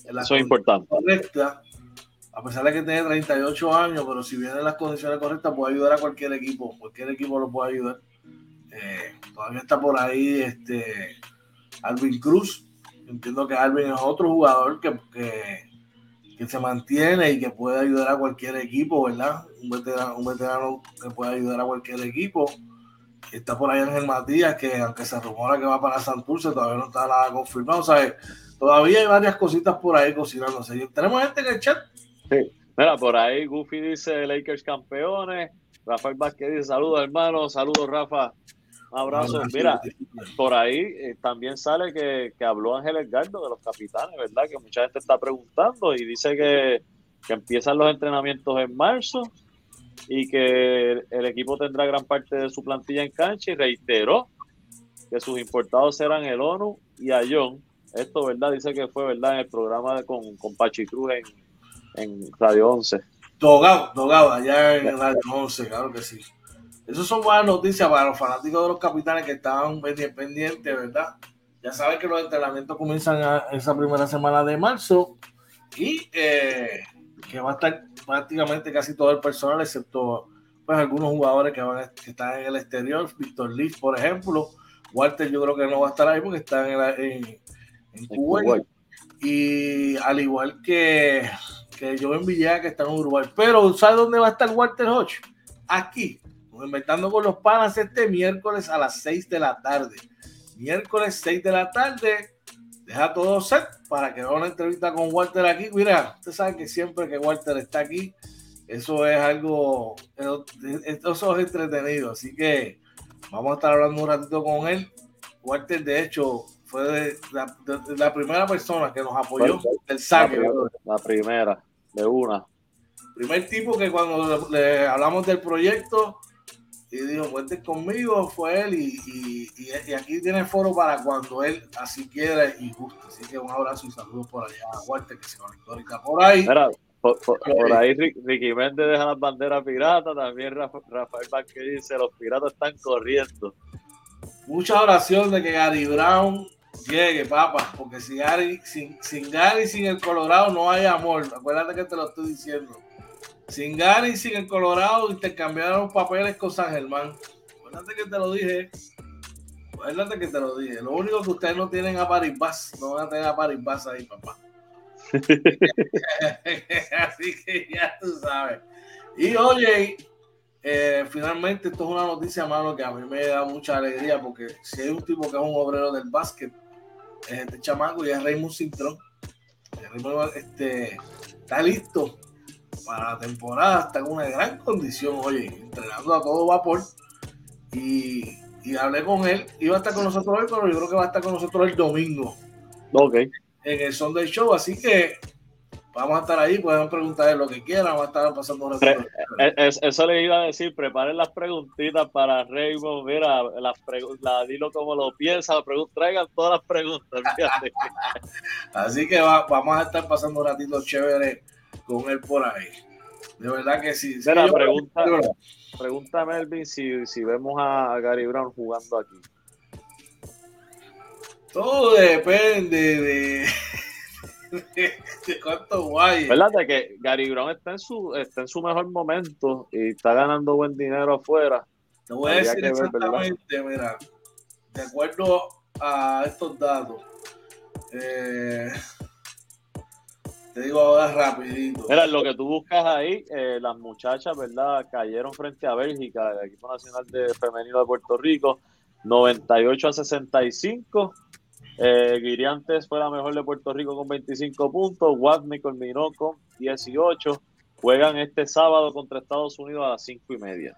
en la Eso es importante. correcta, a pesar de que tiene 38 años, pero si viene en las condiciones correctas, puede ayudar a cualquier equipo. Cualquier equipo lo puede ayudar. Eh, todavía está por ahí este Alvin Cruz. Entiendo que Alvin es otro jugador que, que se mantiene y que puede ayudar a cualquier equipo, ¿verdad? Un veterano, un veterano que puede ayudar a cualquier equipo. Está por ahí Ángel Matías, que aunque se rumora que va para Santurce, todavía no está nada confirmado. ¿sabes? Todavía hay varias cositas por ahí cocinándose. ¿Tenemos gente en el chat? Sí. Mira, por ahí Goofy dice Lakers campeones. Rafael Vázquez dice saludos, hermano. Saludos, Rafa. Abrazo. Mira, por ahí eh, también sale que, habló Ángel Edgardo de los capitanes, ¿verdad? Que mucha gente está preguntando y dice que, empiezan los entrenamientos en marzo y que el equipo tendrá gran parte de su plantilla en cancha y reiteró que sus importados serán el ONU y Ayón. Esto, ¿verdad? Dice que fue, ¿verdad? En el programa con, con Pachi Cruz en, en Radio 11. Dogado, Dogado, allá en Radio 11, claro que sí. Esas son buenas noticias para los fanáticos de los capitanes que estaban pendientes, ¿verdad? Ya saben que los entrenamientos comienzan a esa primera semana de marzo y eh, que va a estar prácticamente casi todo el personal, excepto pues algunos jugadores que, van que están en el exterior. Víctor Liz, por ejemplo. Walter yo creo que no va a estar ahí porque está en, en, Cuba. Y al igual que, que Villegas que está en Uruguay. Pero ¿sabes dónde va a estar Walter Hodge? Aquí, Inventando con los Panas este miércoles a las 6 de la tarde. Miércoles 6 de la tarde. Deja todo set para que haga una entrevista con Walter aquí. Mira, usted sabe que siempre que Walter está aquí, eso es algo, eso es entretenido. Así que vamos a estar hablando un ratito con él. Walter, de hecho, fue la, primera persona que nos apoyó el saque. La primera, de una. Primer tipo que cuando le hablamos del proyecto, y dijo, cuente conmigo, fue él y, y, aquí tiene foro para cuando él así quiera y guste. Así que un abrazo y saludos por allá a Walter que se conectó ahorita por ahí. por, ahí Ricky Méndez deja las banderas piratas, también Rafael Vázquez dice, los piratas están corriendo. Mucha oración de que Gary Brown llegue, papá, porque si Gary, sin, sin Gary, sin el Colorado no hay amor. Acuérdate que te lo estoy diciendo. Sin y sin el Colorado intercambiaron papeles con San Germán. Acuérdate que te lo dije. Acuérdate que te lo dije. Lo único que ustedes no tienen a Paribas. No van a tener a Paribas ahí, papá. Así que ya tú sabes. Y oye, eh, finalmente esto es una noticia, mano, que a mí me da mucha alegría porque si hay un tipo que es un obrero del básquet, es este chamaco y es Raymond Cintrón. Este, está listo para la temporada está en una gran condición, oye, entrenando a todo vapor. Y, hablé con él, iba a estar con nosotros hoy, pero yo creo que va a estar con nosotros el domingo. Ok. En el Sunday Show, así que vamos a estar ahí, pueden preguntar lo que quieran, vamos a estar pasando una eh, Eso le iba a decir, preparen las preguntitas para Raymond, mira, las la, dilo como lo piensa, traigan todas las preguntas. [laughs] así que vamos a estar pasando un ratito chévere con él por ahí. De verdad que sí. pregunta, pregunta Melvin si, si vemos a Gary Brown jugando aquí. Todo depende de, de, cuánto guay. ¿Verdad? De que Gary Brown está en, su, está en su mejor momento y está ganando buen dinero afuera. Te voy a decir exactamente, mira, de acuerdo a estos datos, eh, te digo ahora rapidito. Mira, lo que tú buscas ahí, eh, las muchachas, ¿verdad? Cayeron frente a Bélgica, el equipo nacional de femenino de Puerto Rico, 98 a 65. Eh, Guiriantes fue la mejor de Puerto Rico con 25 puntos. Watney culminó con 18. Juegan este sábado contra Estados Unidos a las 5 y media.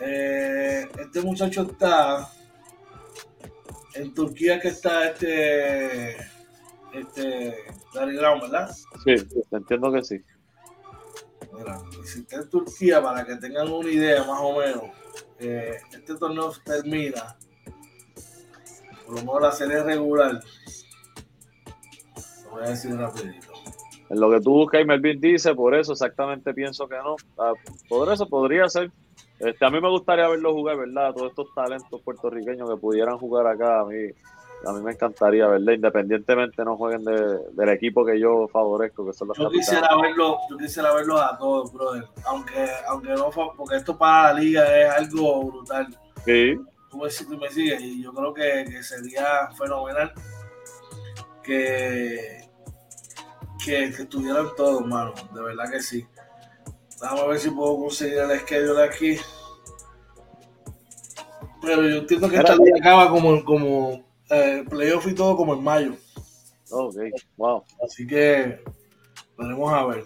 Eh, este muchacho está en Turquía que está este este, Brown, ¿verdad? Sí, entiendo que sí. Mira, en Turquía, para que tengan una idea más o menos, eh, este torneo termina, por lo menos la serie regular, lo voy a decir rapidito. En lo que tú buscas y Melvin dice, por eso exactamente pienso que no. Ah, por eso podría ser. Este, a mí me gustaría verlo jugar, ¿verdad? Todos estos talentos puertorriqueños que pudieran jugar acá, a mí a mí me encantaría, ¿verdad? Independientemente no jueguen del equipo que yo favorezco, que son los yo quisiera verlo, Yo quisiera verlos a todos, brother. Aunque, aunque no, porque esto para la liga es algo brutal. Sí. Tú me, tú me sigues y yo creo que, que sería fenomenal que, que, que estuvieran todos, mano. De verdad que sí. Vamos a ver si puedo conseguir el schedule aquí. Pero yo entiendo que esta liga acaba como, como eh, playoff y todo como en mayo. Ok, wow. Así que veremos a ver.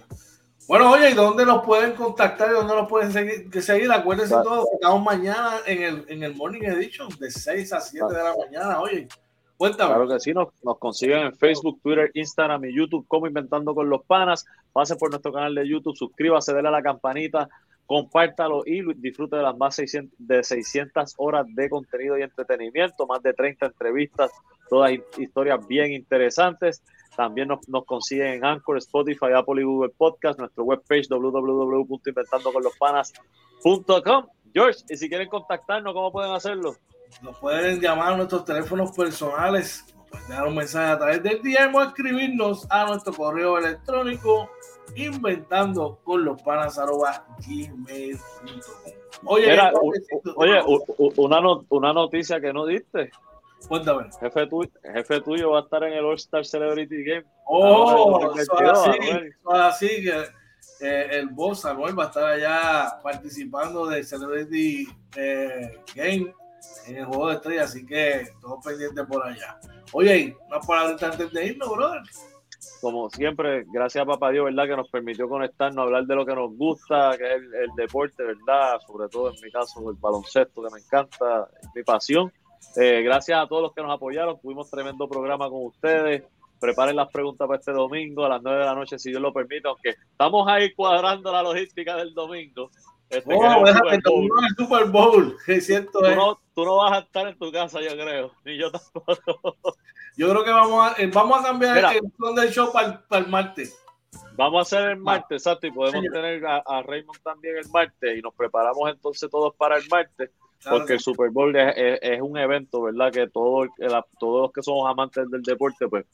Bueno, oye, ¿y dónde nos pueden contactar y dónde nos pueden seguir? Que seguir? Acuérdense ah. todos, estamos mañana en el, en el Morning Edition de 6 a 7 de la mañana. Oye, cuéntame. Claro que sí, nos, nos, consiguen en Facebook, Twitter, Instagram y YouTube como Inventando con los Panas. Pase por nuestro canal de YouTube, suscríbase, déle a la campanita, compártalo y disfrute de las más de 600 horas de contenido y entretenimiento, más de 30 entrevistas, todas historias bien interesantes. También nos, nos consiguen en Anchor, Spotify, Apple y Google Podcast, nuestro webpage www.inventandoconlospanas.com. George, y si quieren contactarnos, ¿cómo pueden hacerlo? Nos pueden llamar a nuestros teléfonos personales, pueden dejar un mensaje a través del DM o escribirnos a nuestro correo electrónico inventando con los panas Oye, oye una, una noticia que no diste. Cuéntame. Jefe, tuyo, jefe tuyo va a estar en el All Star Celebrity Game. Oh, eso así, así que eh, el boss Anuel va a estar allá participando del Celebrity eh, Game en el juego de estrellas, así que todos pendientes por allá. Oye, una palabra antes de irnos, brother como siempre, gracias a Papá Dios, ¿verdad? Que nos permitió conectarnos, hablar de lo que nos gusta, que es el, deporte, ¿verdad? Sobre todo en mi caso, el baloncesto, que me encanta, mi pasión. Eh, gracias a todos los que nos apoyaron, tuvimos tremendo programa con ustedes. Preparen las preguntas para este domingo a las 9 de la noche, si Dios lo permite, aunque estamos ahí cuadrando la logística del domingo. Este, oh, déjate, el Super Bowl, [laughs] cierto. Tú, no, tú no vas a estar en tu casa, yo creo, ni yo tampoco. Yo creo que vamos a, eh, vamos a cambiar el plan del show para, el martes. Vamos a hacer el martes, exacto, y podemos tener a, Raymond también el martes y nos preparamos entonces todos para el martes, porque el Super Bowl es, un evento, ¿verdad? Que todo, todos los que somos amantes del deporte, pues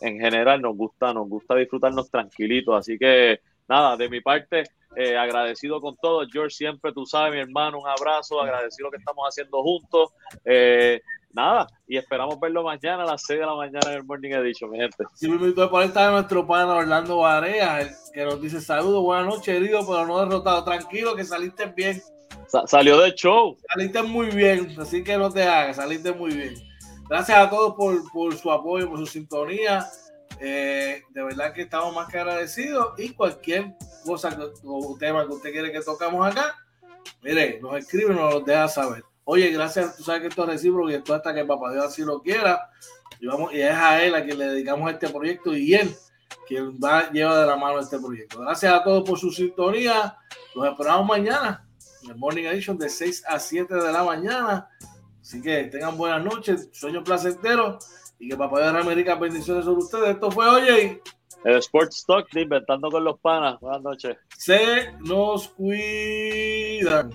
en general nos gusta, nos gusta disfrutarnos tranquilitos, así que nada, de mi parte, eh, agradecido con todo. George, siempre tú sabes, mi hermano, un abrazo, agradecido lo que estamos haciendo juntos. Eh, nada, y esperamos verlo mañana a las 6 de la mañana en el Morning Edition, mi gente. Sí, me invito por estar nuestro pana Orlando Barea, que nos dice saludos, buenas noches, herido, pero no derrotado. Tranquilo, que saliste bien. salió de show. Saliste muy bien, así que no te hagas, saliste muy bien. Gracias a todos por, por su apoyo, por su sintonía. Eh, de verdad que estamos más que agradecidos y cualquier cosa o tema que usted quiere que tocamos acá, mire, nos escribe y nos lo deja saber. Oye, gracias, tú sabes que esto es recíproco y esto hasta que papá Dios así lo quiera. Y, vamos, y es a él a quien le dedicamos este proyecto y él quien va, lleva de la mano este proyecto. Gracias a todos por su sintonía. Los esperamos mañana en el Morning Edition de 6 a 7 de la mañana. Así que tengan buenas noches, sueños placenteros y que papá de América bendiciones sobre ustedes. Esto fue Oye. El Sports Talk Inventando con los Panas. Buenas noches. Se nos cuidan.